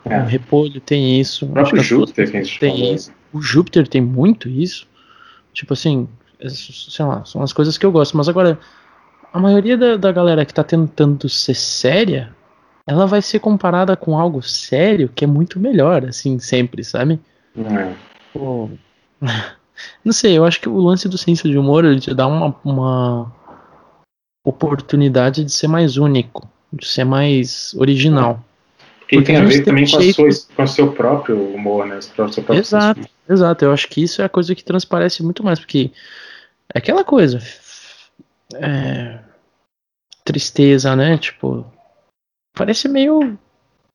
B: é. o Repolho tem isso.
C: O próprio Júpiter
B: tem falou. isso. O Júpiter tem muito isso. Tipo assim, é, sei lá, são as coisas que eu gosto. Mas agora, a maioria da, da galera que tá tentando ser séria, ela vai ser comparada com algo sério que é muito melhor, assim, sempre, sabe?
C: É.
B: Pô, não sei, eu acho que o lance do senso de humor ele te dá uma, uma oportunidade de ser mais único, de ser mais original.
C: E Porque tem a ver também com, a sua, com o seu próprio humor, né? Seu próprio
B: exato, exato. Eu acho que isso é a coisa que transparece muito mais, porque é aquela coisa. É, tristeza, né? Tipo, parece meio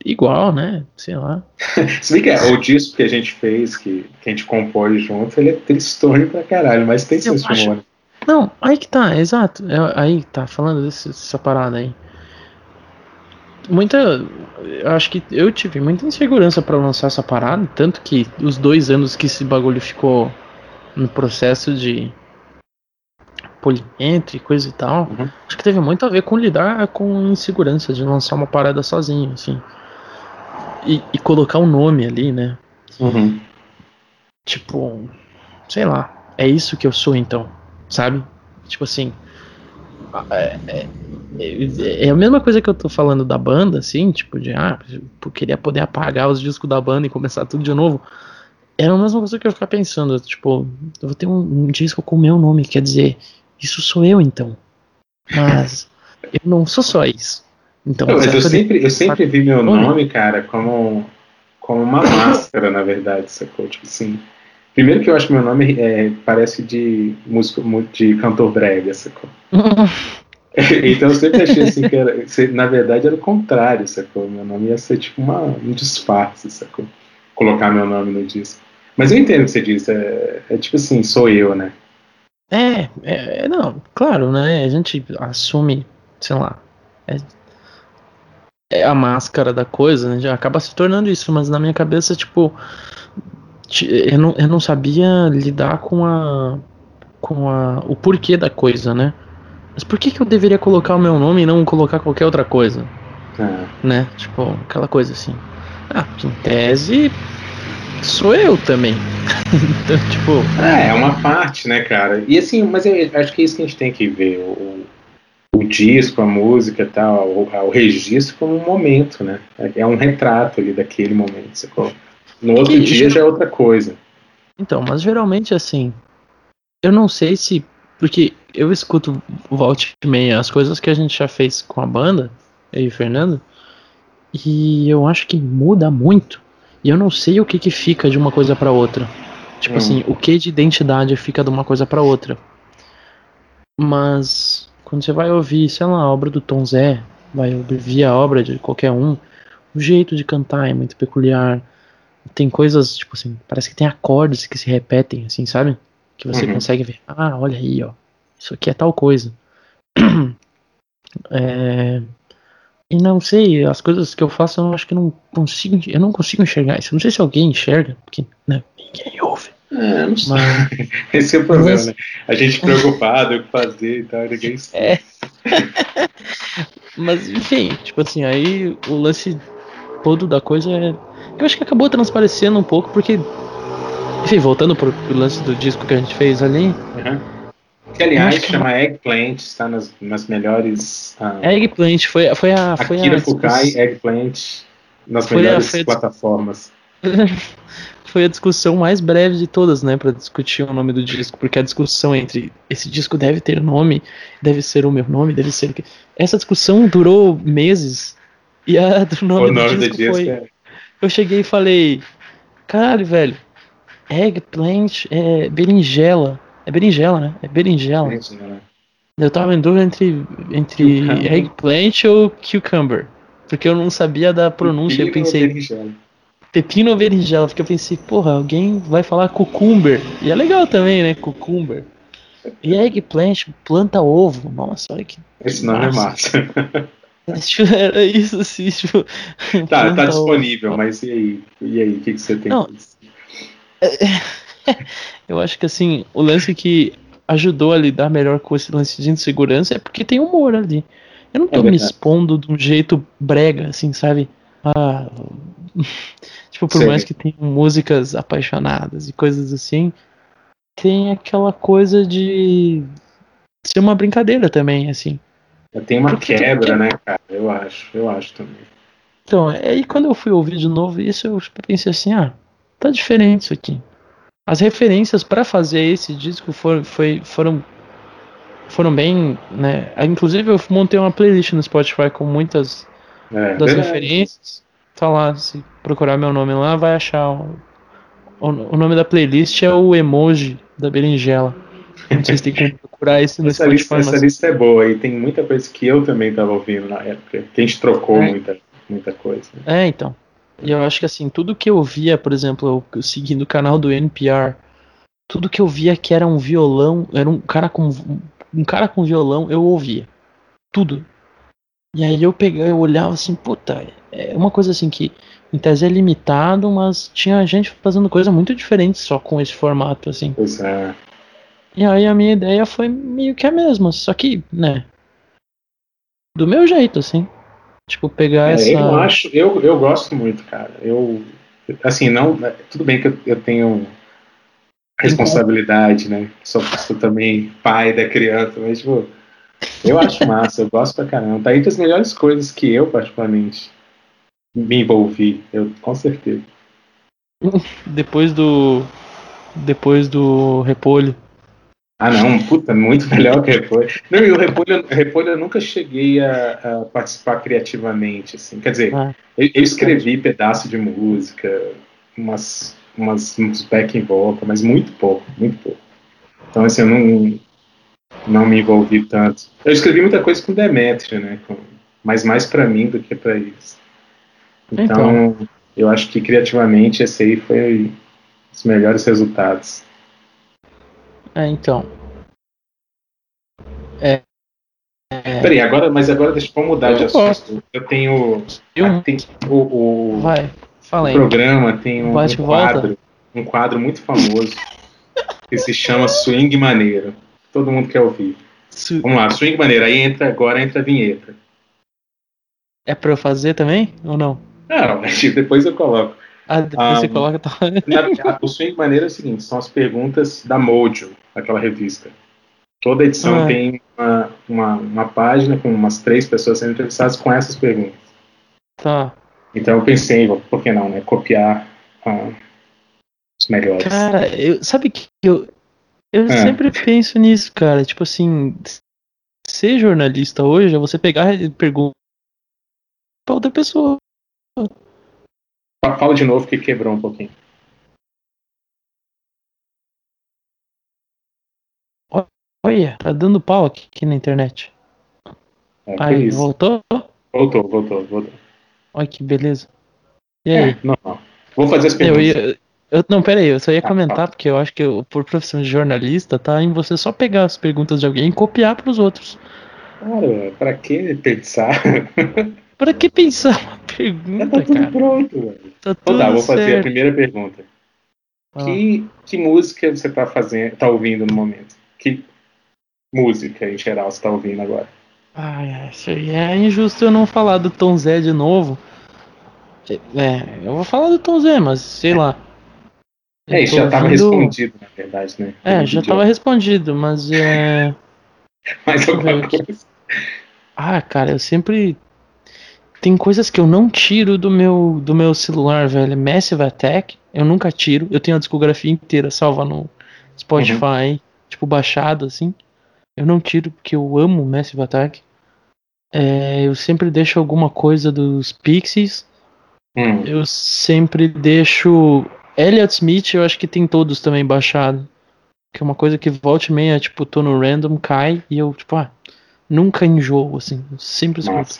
B: igual, né? Sei lá.
C: Se bem que é, o disco que a gente fez, que, que a gente compôs junto, ele é tristonho pra caralho, mas tem seu humor.
B: Não, aí que tá, exato. É, aí tá, falando desse, dessa parada aí. Muita. Eu acho que eu tive muita insegurança para lançar essa parada, tanto que os dois anos que esse bagulho ficou no processo de polientre, coisa e tal. Uhum. Acho que teve muito a ver com lidar com insegurança de lançar uma parada sozinho, assim. e, e colocar o um nome ali, né?
C: Uhum.
B: Tipo, sei lá, é isso que eu sou então, sabe? Tipo assim, é, é, é, a mesma coisa que eu tô falando da banda, assim, tipo, de ah, eu queria poder apagar os discos da banda e começar tudo de novo. É a mesma coisa que eu ficar pensando, tipo, eu vou ter um, um disco com o meu nome, quer dizer, isso sou eu então. Mas eu não sou só isso. Então,
C: não, mas eu sempre, eu sempre vi meu nome, cara, como, como uma máscara, na verdade, sacou? Tipo assim. Primeiro que eu acho que meu nome é, parece de músico de cantor brega, sacou? então eu sempre achei assim que era, na verdade era o contrário, sacou? Meu nome ia ser tipo uma, um disfarce, sacou? Colocar meu nome no disco. Mas eu entendo o que você disse, é, é tipo assim, sou eu, né?
B: É, é, é, não, claro, né? A gente assume, sei lá, é, é a máscara da coisa, né? Já acaba se tornando isso, mas na minha cabeça, tipo, eu não, eu não sabia lidar com a com a o porquê da coisa, né? Mas por que que eu deveria colocar o meu nome e não colocar qualquer outra coisa?
C: É.
B: Né? Tipo, aquela coisa assim. Ah, em tese sou eu também. então, tipo,
C: é, é uma parte, né, cara? E assim, mas eu acho que é isso que a gente tem que ver, o, o disco, a música e tal, o, o registro como um momento, né? É um retrato ali daquele momento, coloca. No outro que, dia já é outra coisa.
B: Então, mas geralmente assim, eu não sei se. Porque eu escuto o Vault meia, as coisas que a gente já fez com a banda, eu e o Fernando, e eu acho que muda muito. E eu não sei o que, que fica de uma coisa para outra. Tipo hum. assim, o que de identidade fica de uma coisa para outra. Mas quando você vai ouvir, sei lá, a obra do Tom Zé, vai ouvir a obra de qualquer um, o jeito de cantar é muito peculiar tem coisas, tipo assim, parece que tem acordes que se repetem, assim, sabe? Que você uhum. consegue ver. Ah, olha aí, ó. Isso aqui é tal coisa. É... E não sei, as coisas que eu faço eu acho que não consigo, eu não consigo enxergar isso. Não sei se alguém enxerga, porque né, ninguém ouve.
C: É, não sei. Mas... Esse é o problema, Mas... né? A gente preocupado que fazer e tal, ninguém sabe. É.
B: Mas enfim, tipo assim, aí o lance todo da coisa é eu acho que acabou transparecendo um pouco, porque. Enfim, voltando pro, lance do disco que a gente fez ali.
C: Uhum. Que aliás que... chama Eggplant, está nas, nas melhores.
B: Uh... Eggplant foi, foi a. Foi
C: Akira
B: a
C: Fukai, Eggplant, nas foi melhores a, plataformas.
B: foi a discussão mais breve de todas, né, para discutir o nome do disco, porque a discussão entre esse disco deve ter nome, deve ser o meu nome, deve ser. Essa discussão durou meses. E a do nome, o nome do disco, do disco foi. É eu cheguei e falei, caralho, velho, eggplant é berinjela. É berinjela, né? É berinjela. berinjela. Eu tava em dúvida entre, entre eggplant ou cucumber. Porque eu não sabia da pronúncia. Pepino eu pensei. Berinjela. Pepino ou berinjela? Porque eu pensei, porra, alguém vai falar cucumber. E é legal também, né? Cucumber. E eggplant, planta ovo. Nossa, olha que.
C: Esse nome é massa.
B: Era isso, assim, tipo.
C: Tá, tá disponível, mas e aí? E aí, o que, que você tem? Não,
B: eu acho que assim, o lance que ajudou a lidar melhor com esse lance de insegurança é porque tem humor ali. Eu não tô é me expondo de um jeito brega, assim, sabe? Ah, tipo, por Sei. mais que tenham músicas apaixonadas e coisas assim, tem aquela coisa de ser uma brincadeira também, assim.
C: Tem uma Porque quebra, né, cara? Eu acho, eu acho também.
B: Então, aí quando eu fui ouvir de novo isso, eu pensei assim, ah, tá diferente isso aqui. As referências para fazer esse disco foram, foi, foram, foram bem, né? Inclusive eu montei uma playlist no Spotify com muitas é, das verdade. referências. Tá lá, se procurar meu nome lá, vai achar. O, o, o nome da playlist é o emoji da berinjela. Não sei se tem como procurar isso no
C: essa Spotify. Lista, mas... Essa lista é boa e tem muita coisa que eu também estava ouvindo na época. Que a gente trocou é. muita, muita coisa.
B: É, então. E eu acho que assim, tudo que eu via, por exemplo, eu, seguindo o canal do NPR, tudo que eu via que era um violão, era um cara com um cara com violão, eu ouvia. Tudo. E aí eu pegava, eu olhava assim, puta, é uma coisa assim que em tese é limitado, mas tinha gente fazendo coisa muito diferente só com esse formato, assim.
C: Pois é.
B: E aí a minha ideia foi meio que a mesma, só que, né? Do meu jeito, assim. Tipo, pegar
C: É,
B: essa.
C: Eu acho, eu, eu gosto muito, cara. Eu, assim, não, tudo bem que eu, eu tenho responsabilidade, né? Sou, sou também pai da criança, mas, tipo, eu acho massa, eu gosto pra caramba. Tá entre as melhores coisas que eu, particularmente, me envolvi, eu, com certeza.
B: Depois do. Depois do repolho.
C: Ah, não, puta, muito melhor que o Repolho. Não, e o Repolho, Repolho eu nunca cheguei a, a participar criativamente, assim. Quer dizer,
B: Ah,
C: eu, eu escrevi pedaço de música, umas, umas, uns backing vocal, mas muito pouco, muito pouco. Então, assim, eu não, não me envolvi tanto. Eu escrevi muita coisa com Demetrio, né? Com, mas mais pra mim do que pra eles. Então, eu acho que criativamente esse aí foi os melhores resultados.
B: É, então. É. é
C: Peraí, agora, mas agora deixa eu mudar de
B: Eu
C: assunto. Eu tenho.
B: eu,
C: tem o, o,
B: vai, fala
C: o
B: aí.
C: programa tem um, um
B: volta.
C: quadro, um quadro muito famoso que se chama Swing Maneiro. Todo mundo quer ouvir.
B: Su-
C: Vamos lá, Swing Maneiro. Aí entra agora entra a vinheta.
B: É pra eu fazer também? Ou não?
C: Não, depois eu coloco.
B: Ah, depois
C: Ah,
B: você coloca. Tá...
C: Na- o Swing Maneiro é o seguinte: são as perguntas da Mojo, aquela revista. Toda edição
B: Ah.
C: tem uma, uma, uma página com umas três pessoas sendo entrevistadas com essas perguntas.
B: tá.
C: Então eu pensei, por que não, né? Copiar ah, os melhores.
B: Cara, eu, sabe que eu, eu
C: É.
B: sempre penso nisso, cara. Tipo assim, ser jornalista hoje é você pegar e perguntar pra outra pessoa.
C: Fa- Fala de novo que quebrou um pouquinho.
B: Olha, tá dando pau aqui, aqui na internet.
C: É,
B: Aí,
C: isso.
B: voltou?
C: Voltou, voltou, voltou.
B: Olha que beleza. E aí?
C: É, normal. Vou fazer as
B: Eu
C: perguntas.
B: ia. Eu, não, pera aí, eu só ia
C: Tá,
B: comentar,
C: tá.
B: porque eu acho que eu, por profissão de jornalista, tá em você só pegar as perguntas de alguém e copiar pros outros.
C: Cara, pra que pensar?
B: Pra que pensar uma
C: Já
B: pergunta,
C: tá tudo
B: cara?
C: pronto, velho.
B: Tá
C: Então
B: tudo
C: tá, vou fazer a primeira pergunta.
B: Ah.
C: Que, que música você tá fazendo, tá ouvindo no momento? Que música em geral você tá ouvindo agora?
B: Ai, ai, isso aí é injusto eu não falar do Tom Zé de novo. É, eu vou falar do Tom Zé, mas sei lá.
C: É, isso já tava
B: ouvindo-
C: respondido, na verdade, né?
B: É, já tava respondido, mas é.
C: Mais alguma coisa?
B: Ah, cara, eu sempre. Tem coisas que eu não tiro do meu, do meu celular, velho. Massive Attack, eu nunca tiro. Eu tenho a discografia inteira salva no Spotify, tipo, baixado, assim. Eu não tiro porque eu amo Massive Attack. É, eu sempre deixo alguma coisa dos Pixies.
C: Hum,
B: Eu sempre deixo. Elliot Smith, eu acho que tem todos também baixado. Que é uma coisa que volta e meia, tipo, tô no random, cai e eu, tipo, ah, nunca enjoo, assim. eu Sempre escuto.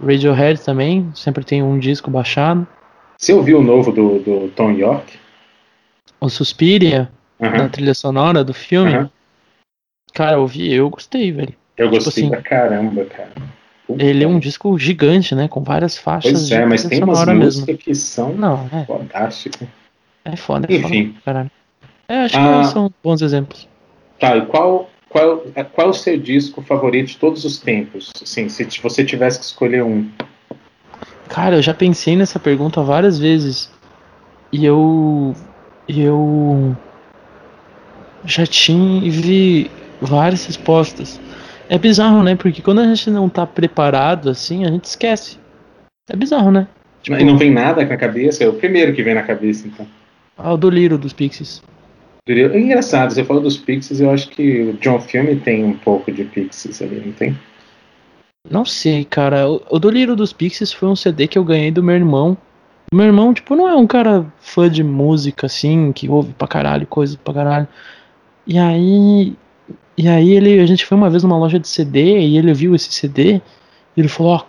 B: Radiohead também, sempre tem um disco baixado.
C: Você ouviu o novo do, do Tom York?
B: O Suspiria, da trilha sonora do filme. Cara, eu ouvi, eu gostei, velho.
C: Eu
B: Tipo
C: gostei
B: assim,
C: pra caramba, cara. Puta.
B: Ele é um disco gigante, né? Com várias faixas
C: Pois é, mas tem umas
B: sonora mesmo.
C: músicas que são
B: Não, é,
C: fantásticas.
B: é foda, é
C: Enfim.
B: foda. Caralho. É, acho
C: Ah.
B: que são bons exemplos.
C: Tá, e qual, qual, qual é o seu disco favorito de todos os tempos? Assim, se você tivesse que escolher um.
B: Cara, eu já pensei nessa pergunta várias vezes. E eu. Eu. Já tive várias respostas. É bizarro, né? Porque quando a gente não tá preparado assim, a gente esquece. É bizarro, né? Tipo,
C: E não vem nada na cabeça? É o primeiro que vem na cabeça, então.
B: ah, o do Liro dos Pixies.
C: É engraçado, você falou dos Pixies, eu acho que o John Filme tem um pouco de Pixies ali, não tem?
B: Não sei, cara. O, o do Liro dos Pixies foi um CD que eu ganhei do meu irmão. Meu irmão, tipo, não é um cara fã de música, assim, que ouve pra caralho, coisa pra caralho. E aí. E aí ele, a gente foi uma vez numa loja de CD e ele viu esse CD e ele falou, ó,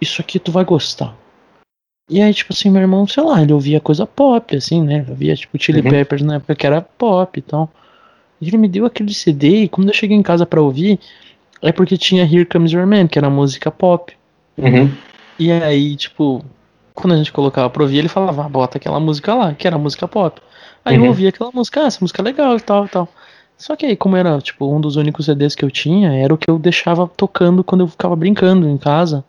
B: isso aqui tu vai gostar. E aí, tipo assim, meu irmão, sei lá, ele ouvia coisa pop, assim, né? Ele ouvia, tipo, Chili
C: Uhum.
B: Peppers na época que era pop e tal. E ele me deu aquele CD e quando eu cheguei em casa pra ouvir, é porque tinha Here Comes Your Man, que era música pop.
C: Uhum.
B: E aí, tipo, quando a gente colocava pra ouvir, ele falava, ah, bota aquela música lá, que era música pop. Aí eu
C: Uhum.
B: ouvia aquela música, ah, essa música é legal e tal e tal. Só que aí, como era, tipo, um dos únicos CDs que eu tinha, era o que eu deixava tocando quando eu ficava brincando em casa.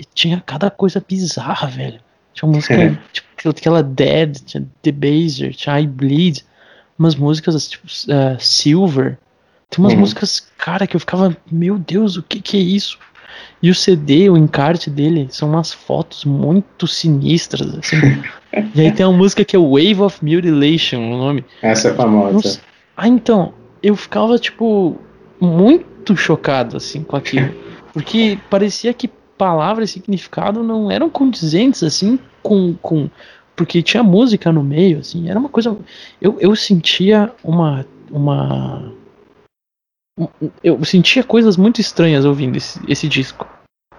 B: E tinha cada coisa bizarra, velho. Tinha música, é. tipo, aquela Dead, tinha The Baser, tinha I Bleed, umas músicas tipo uh, Silver. Tem umas uhum. músicas, cara, que eu ficava, meu Deus, o que que é isso? E o CD, o encarte dele, são umas fotos muito sinistras, assim. e aí tem uma música que é Wave of Mutilation, o nome.
C: Essa é famosa.
B: Ah, então, eu ficava, tipo, muito chocado, assim, com aquilo. Porque parecia que palavra e significado não eram condizentes, assim, com, com. Porque tinha música no meio, assim, era uma coisa. Eu, eu sentia uma. uma eu sentia coisas muito estranhas ouvindo esse, esse disco.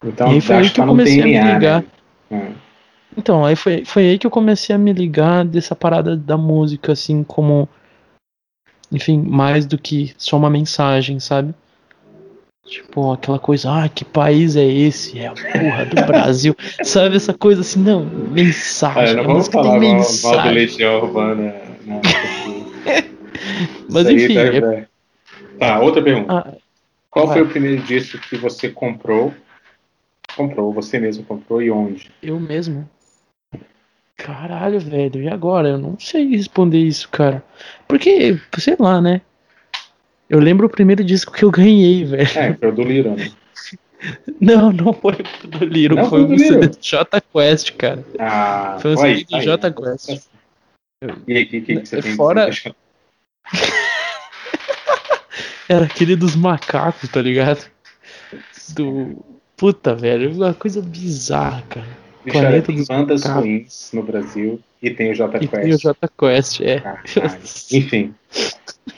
C: Então, e aí foi aí que eu comecei a me ligar.
B: Né? Então, aí foi, foi aí que eu comecei a me ligar dessa parada da música, assim, como. Enfim, mais do que só uma mensagem, sabe? Tipo, aquela coisa, ah, que país é esse? É a porra do Brasil. Sabe essa coisa assim, não, mensagem.
C: É, não vamos falar mal, mal do Legião Urbana. Não,
B: Mas enfim. Deve,
C: é... Tá, outra pergunta. Ah, Qual vai. foi o primeiro disco que você comprou? Comprou, você mesmo comprou e onde?
B: Eu mesmo. Caralho, velho, e agora? Eu não sei responder isso, cara. Porque, sei lá, né? Eu lembro o primeiro disco que eu ganhei, velho.
C: É, foi o do Liro, né?
B: Não, não foi o do Liro, não, foi, o CD do J Quest, cara.
C: Ah,
B: foi o CD do J Quest.
C: E aí, o que, que, você tem
B: Fora... Era aquele dos macacos, tá ligado? Do. Puta, velho, uma coisa bizarra, cara.
C: Planeta tem dos bandas macacos. ruins no Brasil e tem o J Quest. E tem
B: o J Quest, é.
C: Ah, Enfim.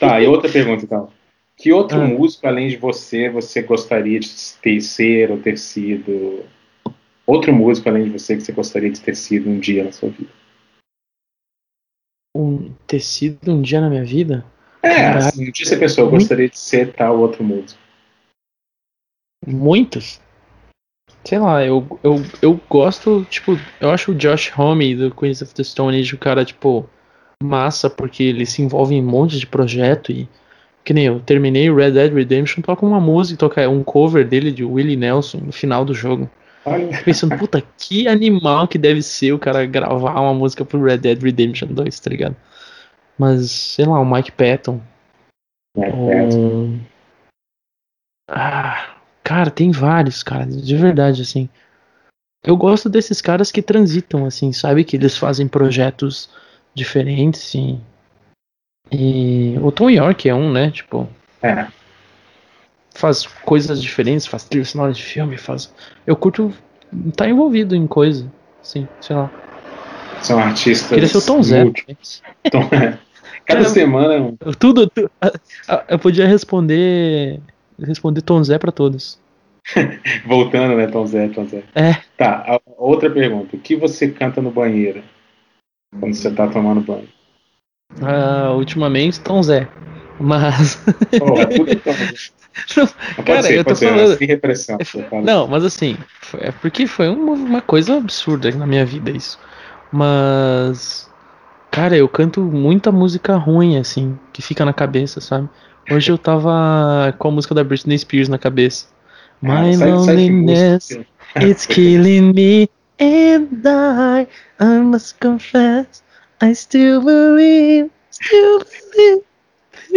C: Tá, e outra pergunta então. Que outro ah. músico, além de você, você gostaria de ter, ser ou ter sido? Outro músico, além de você, que você gostaria de ter sido um dia na sua vida?
B: Um, ter sido um dia na minha vida?
C: É, assim, um dia você pensou, eu gostaria de ser tal outro músico.
B: Muitos? Sei lá, eu, eu, eu gosto, tipo, eu acho o Josh Homme do Queens of the Stone Age o cara, tipo, massa, porque ele se envolve em um monte de projeto e que nem eu terminei o Red Dead Redemption, toca uma música, toca um cover dele de Willie Nelson no final do jogo. Olha. Pensando, puta, que animal que deve ser o cara gravar uma música pro Red Dead Redemption 2, tá ligado? Mas, sei lá, o Mike Patton.
C: Mike Patton.
B: Ah, cara, tem vários, cara, de verdade, assim. Eu gosto desses caras que transitam, assim, sabe? Que eles fazem projetos diferentes, sim. E o Tom York é um, né? Tipo.
C: É.
B: Faz coisas diferentes, faz trilha sonora de filme, faz. Eu curto estar tá envolvido em coisa. Sim, sei lá.
C: São artistas.
B: Queria ser o Tom Zé.
C: Tom, é. Cada é, semana.
B: Tudo, tudo. Eu podia responder. Responder Tom Zé pra todos.
C: Voltando, né, Tom Zé, Tom Zé.
B: É.
C: Tá, outra pergunta. O que você canta no banheiro? Quando você tá tomando banho?
B: Uh, ultimamente, Tom Zé. Mas.
C: É tudo Tom
B: Não, cara, ser, eu tô ser, falando. Repressão, é, não, mas assim, é porque foi uma, uma coisa absurda na minha vida isso. Mas. Cara, eu canto muita música ruim, assim, que fica na cabeça, sabe? Hoje eu tava com a música da Britney Spears na cabeça. Ah, My loneliness, it's killing me. And I, I must confess, I still believe, still believe.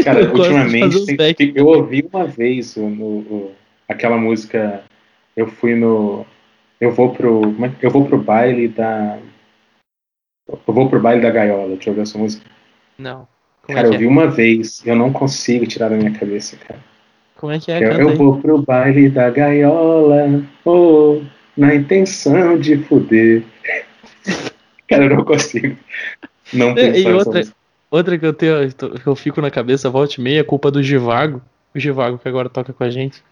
C: Cara, eu ultimamente tem, eu ouvi uma vez no, no, aquela música. Eu fui no. Eu vou pro. É eu vou pro baile da. Eu vou pro baile da gaiola. Deixa eu ver essa música.
B: Não.
C: Como cara, é eu vi é? uma vez. Eu não consigo tirar da minha cabeça, cara.
B: Como é que é?
C: Eu, eu vou pro baile da gaiola. Oh na intenção de foder. Cara, eu não consigo. Não
B: e, e outra, outra que eu tenho, que eu fico na cabeça, volta e meia, é culpa do Givago. O Givago que agora toca com a gente.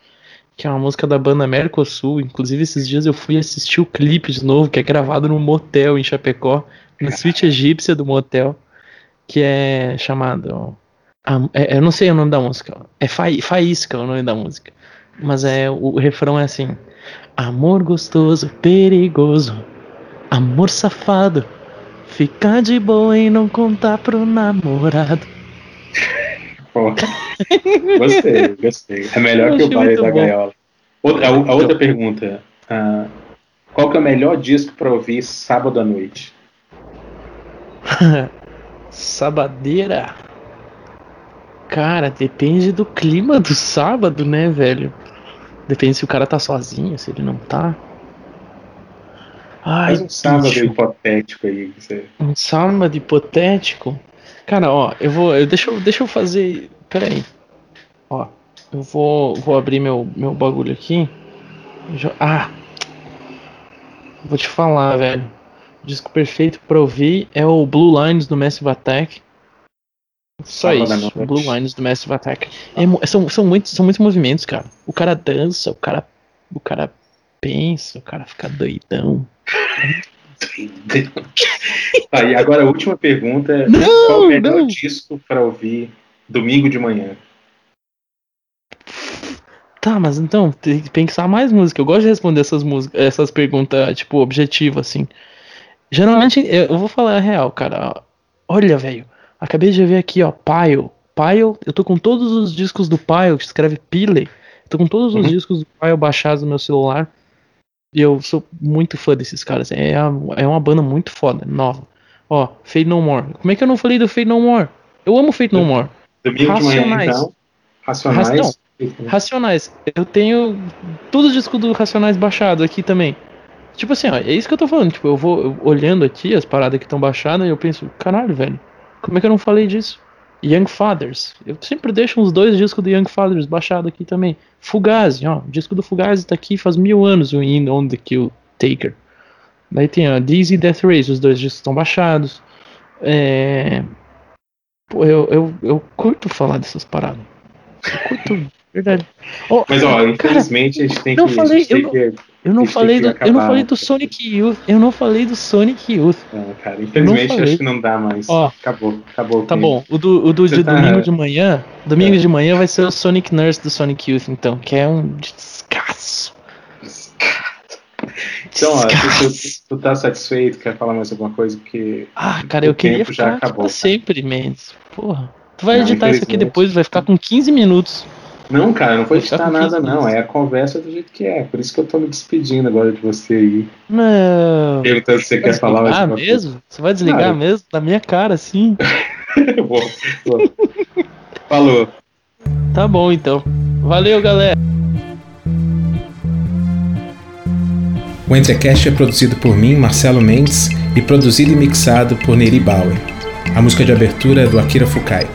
B: Que é uma música da banda Mercosul. Inclusive, esses dias eu fui assistir o clipe de novo, que é gravado num motel em Chapecó, na suíte egípcia do motel, que é chamado. é, eu não sei o nome da música. É Fa, Faísca o nome da música. Mas é o, o refrão é assim. Amor gostoso, perigoso, amor safado, ficar de boa e não contar pro namorado.
C: gostei, gostei. É melhor que o baile da bom. gaiola. Outra, a, a, outra pergunta. Uh, Qual que é o melhor disco pra ouvir sábado à noite?
B: Sabadeira. Cara, depende do clima do sábado, né, velho? Depende se o cara tá sozinho, se ele não tá. Ai,
C: Faz um sábado
B: bicho.
C: hipotético aí. Você...
B: Um sábado hipotético? Cara, ó, eu vou. Eu, deixa, eu, deixa eu fazer. Pera aí. Ó, eu vou, vou abrir meu, meu bagulho aqui. Já- ah! Vou te falar, velho. O disco perfeito pra ouvir é o Blue Lines do Massive Attack. Só
C: Sábado
B: isso. Blue Lines do Massive Attack. É são, são, muitos, são muitos movimentos, cara. O cara dança, o cara. O cara pensa, o cara fica doidão.
C: Tá, e agora a última pergunta é:
B: Não,
C: qual o melhor
B: não.
C: disco pra ouvir domingo de manhã?
B: Tá, mas então, tem que pensar mais música. Eu gosto de responder essas músicas, essas perguntas, tipo, objetivas, assim. Geralmente, eu eu vou falar a real, cara. Olha, velho, acabei de ver aqui, ó, Pile. Pile, eu tô com todos os discos do Pile, que escreve Pile. Tô com todos os
C: Uhum.
B: discos do Pile baixados no meu celular. E eu sou muito fã desses caras. É, é uma banda muito foda, nova. Ó, Fade No More. Como é que eu não falei do Fade No More? Eu amo Fade No More.
C: De manhã,
B: Racionais.
C: então. Racionais.
B: Racionais. Eu tenho todos os discos do Racionais baixados aqui também. Tipo assim, ó, é isso que eu tô falando. Tipo, eu vou olhando aqui as paradas que estão baixadas e eu penso, caralho, velho, como é que eu não falei disso? Young Fathers. Eu sempre deixo uns dois discos do Young Fathers baixados aqui também. Fugazi, ó. O disco do Fugazi tá aqui faz mil anos, o In On The Kill Taker. Daí tem a Dizzy e Death Race, os dois discos estão baixados. É... Pô, eu, eu, eu curto falar dessas paradas. Eu curto, verdade. Ó,
C: Mas, ó,
B: cara,
C: infelizmente a gente tem que.
B: falei,
C: tem que-
B: eu não falei do, eu não falei do Sonic Youth, eu não falei do Sonic Youth.
C: Não, cara, infelizmente acho que não dá mais.
B: Ó.
C: acabou, acabou.
B: Tá bom, o do, o do de
C: tá-
B: domingo de manhã, domingo
C: É.
B: de manhã vai ser o Sonic Nurse do Sonic Youth, então, que é um descasso.
C: Então, ó,
B: Descasso.
C: tu, tu, tá satisfeito? Quer falar mais alguma coisa? Porque.
B: Ah, cara, eu queria
C: tempo já
B: ficar
C: acabou,
B: pra sempre, Mendes. Porra. Tu vai
C: Não,
B: editar isso aqui depois, vai ficar com 15 minutos.
C: Não, cara, eu não vou
B: ficar
C: editar nada,
B: 15
C: não. É a conversa do jeito que é. Por isso que eu tô me despedindo agora de você aí.
B: Não.
C: Perguntando se você
B: Vai
C: quer falar mais
B: desligar
C: alguma coisa.
B: mesmo? Você vai desligar
C: Claro.
B: mesmo? Na minha cara,
C: vou. Falou.
B: Tá bom, então. Valeu, galera.
A: O Entrecast é produzido por mim, Marcelo Mendes, e produzido e mixado por Neri Bauer. A música de abertura é do Akira Fukai.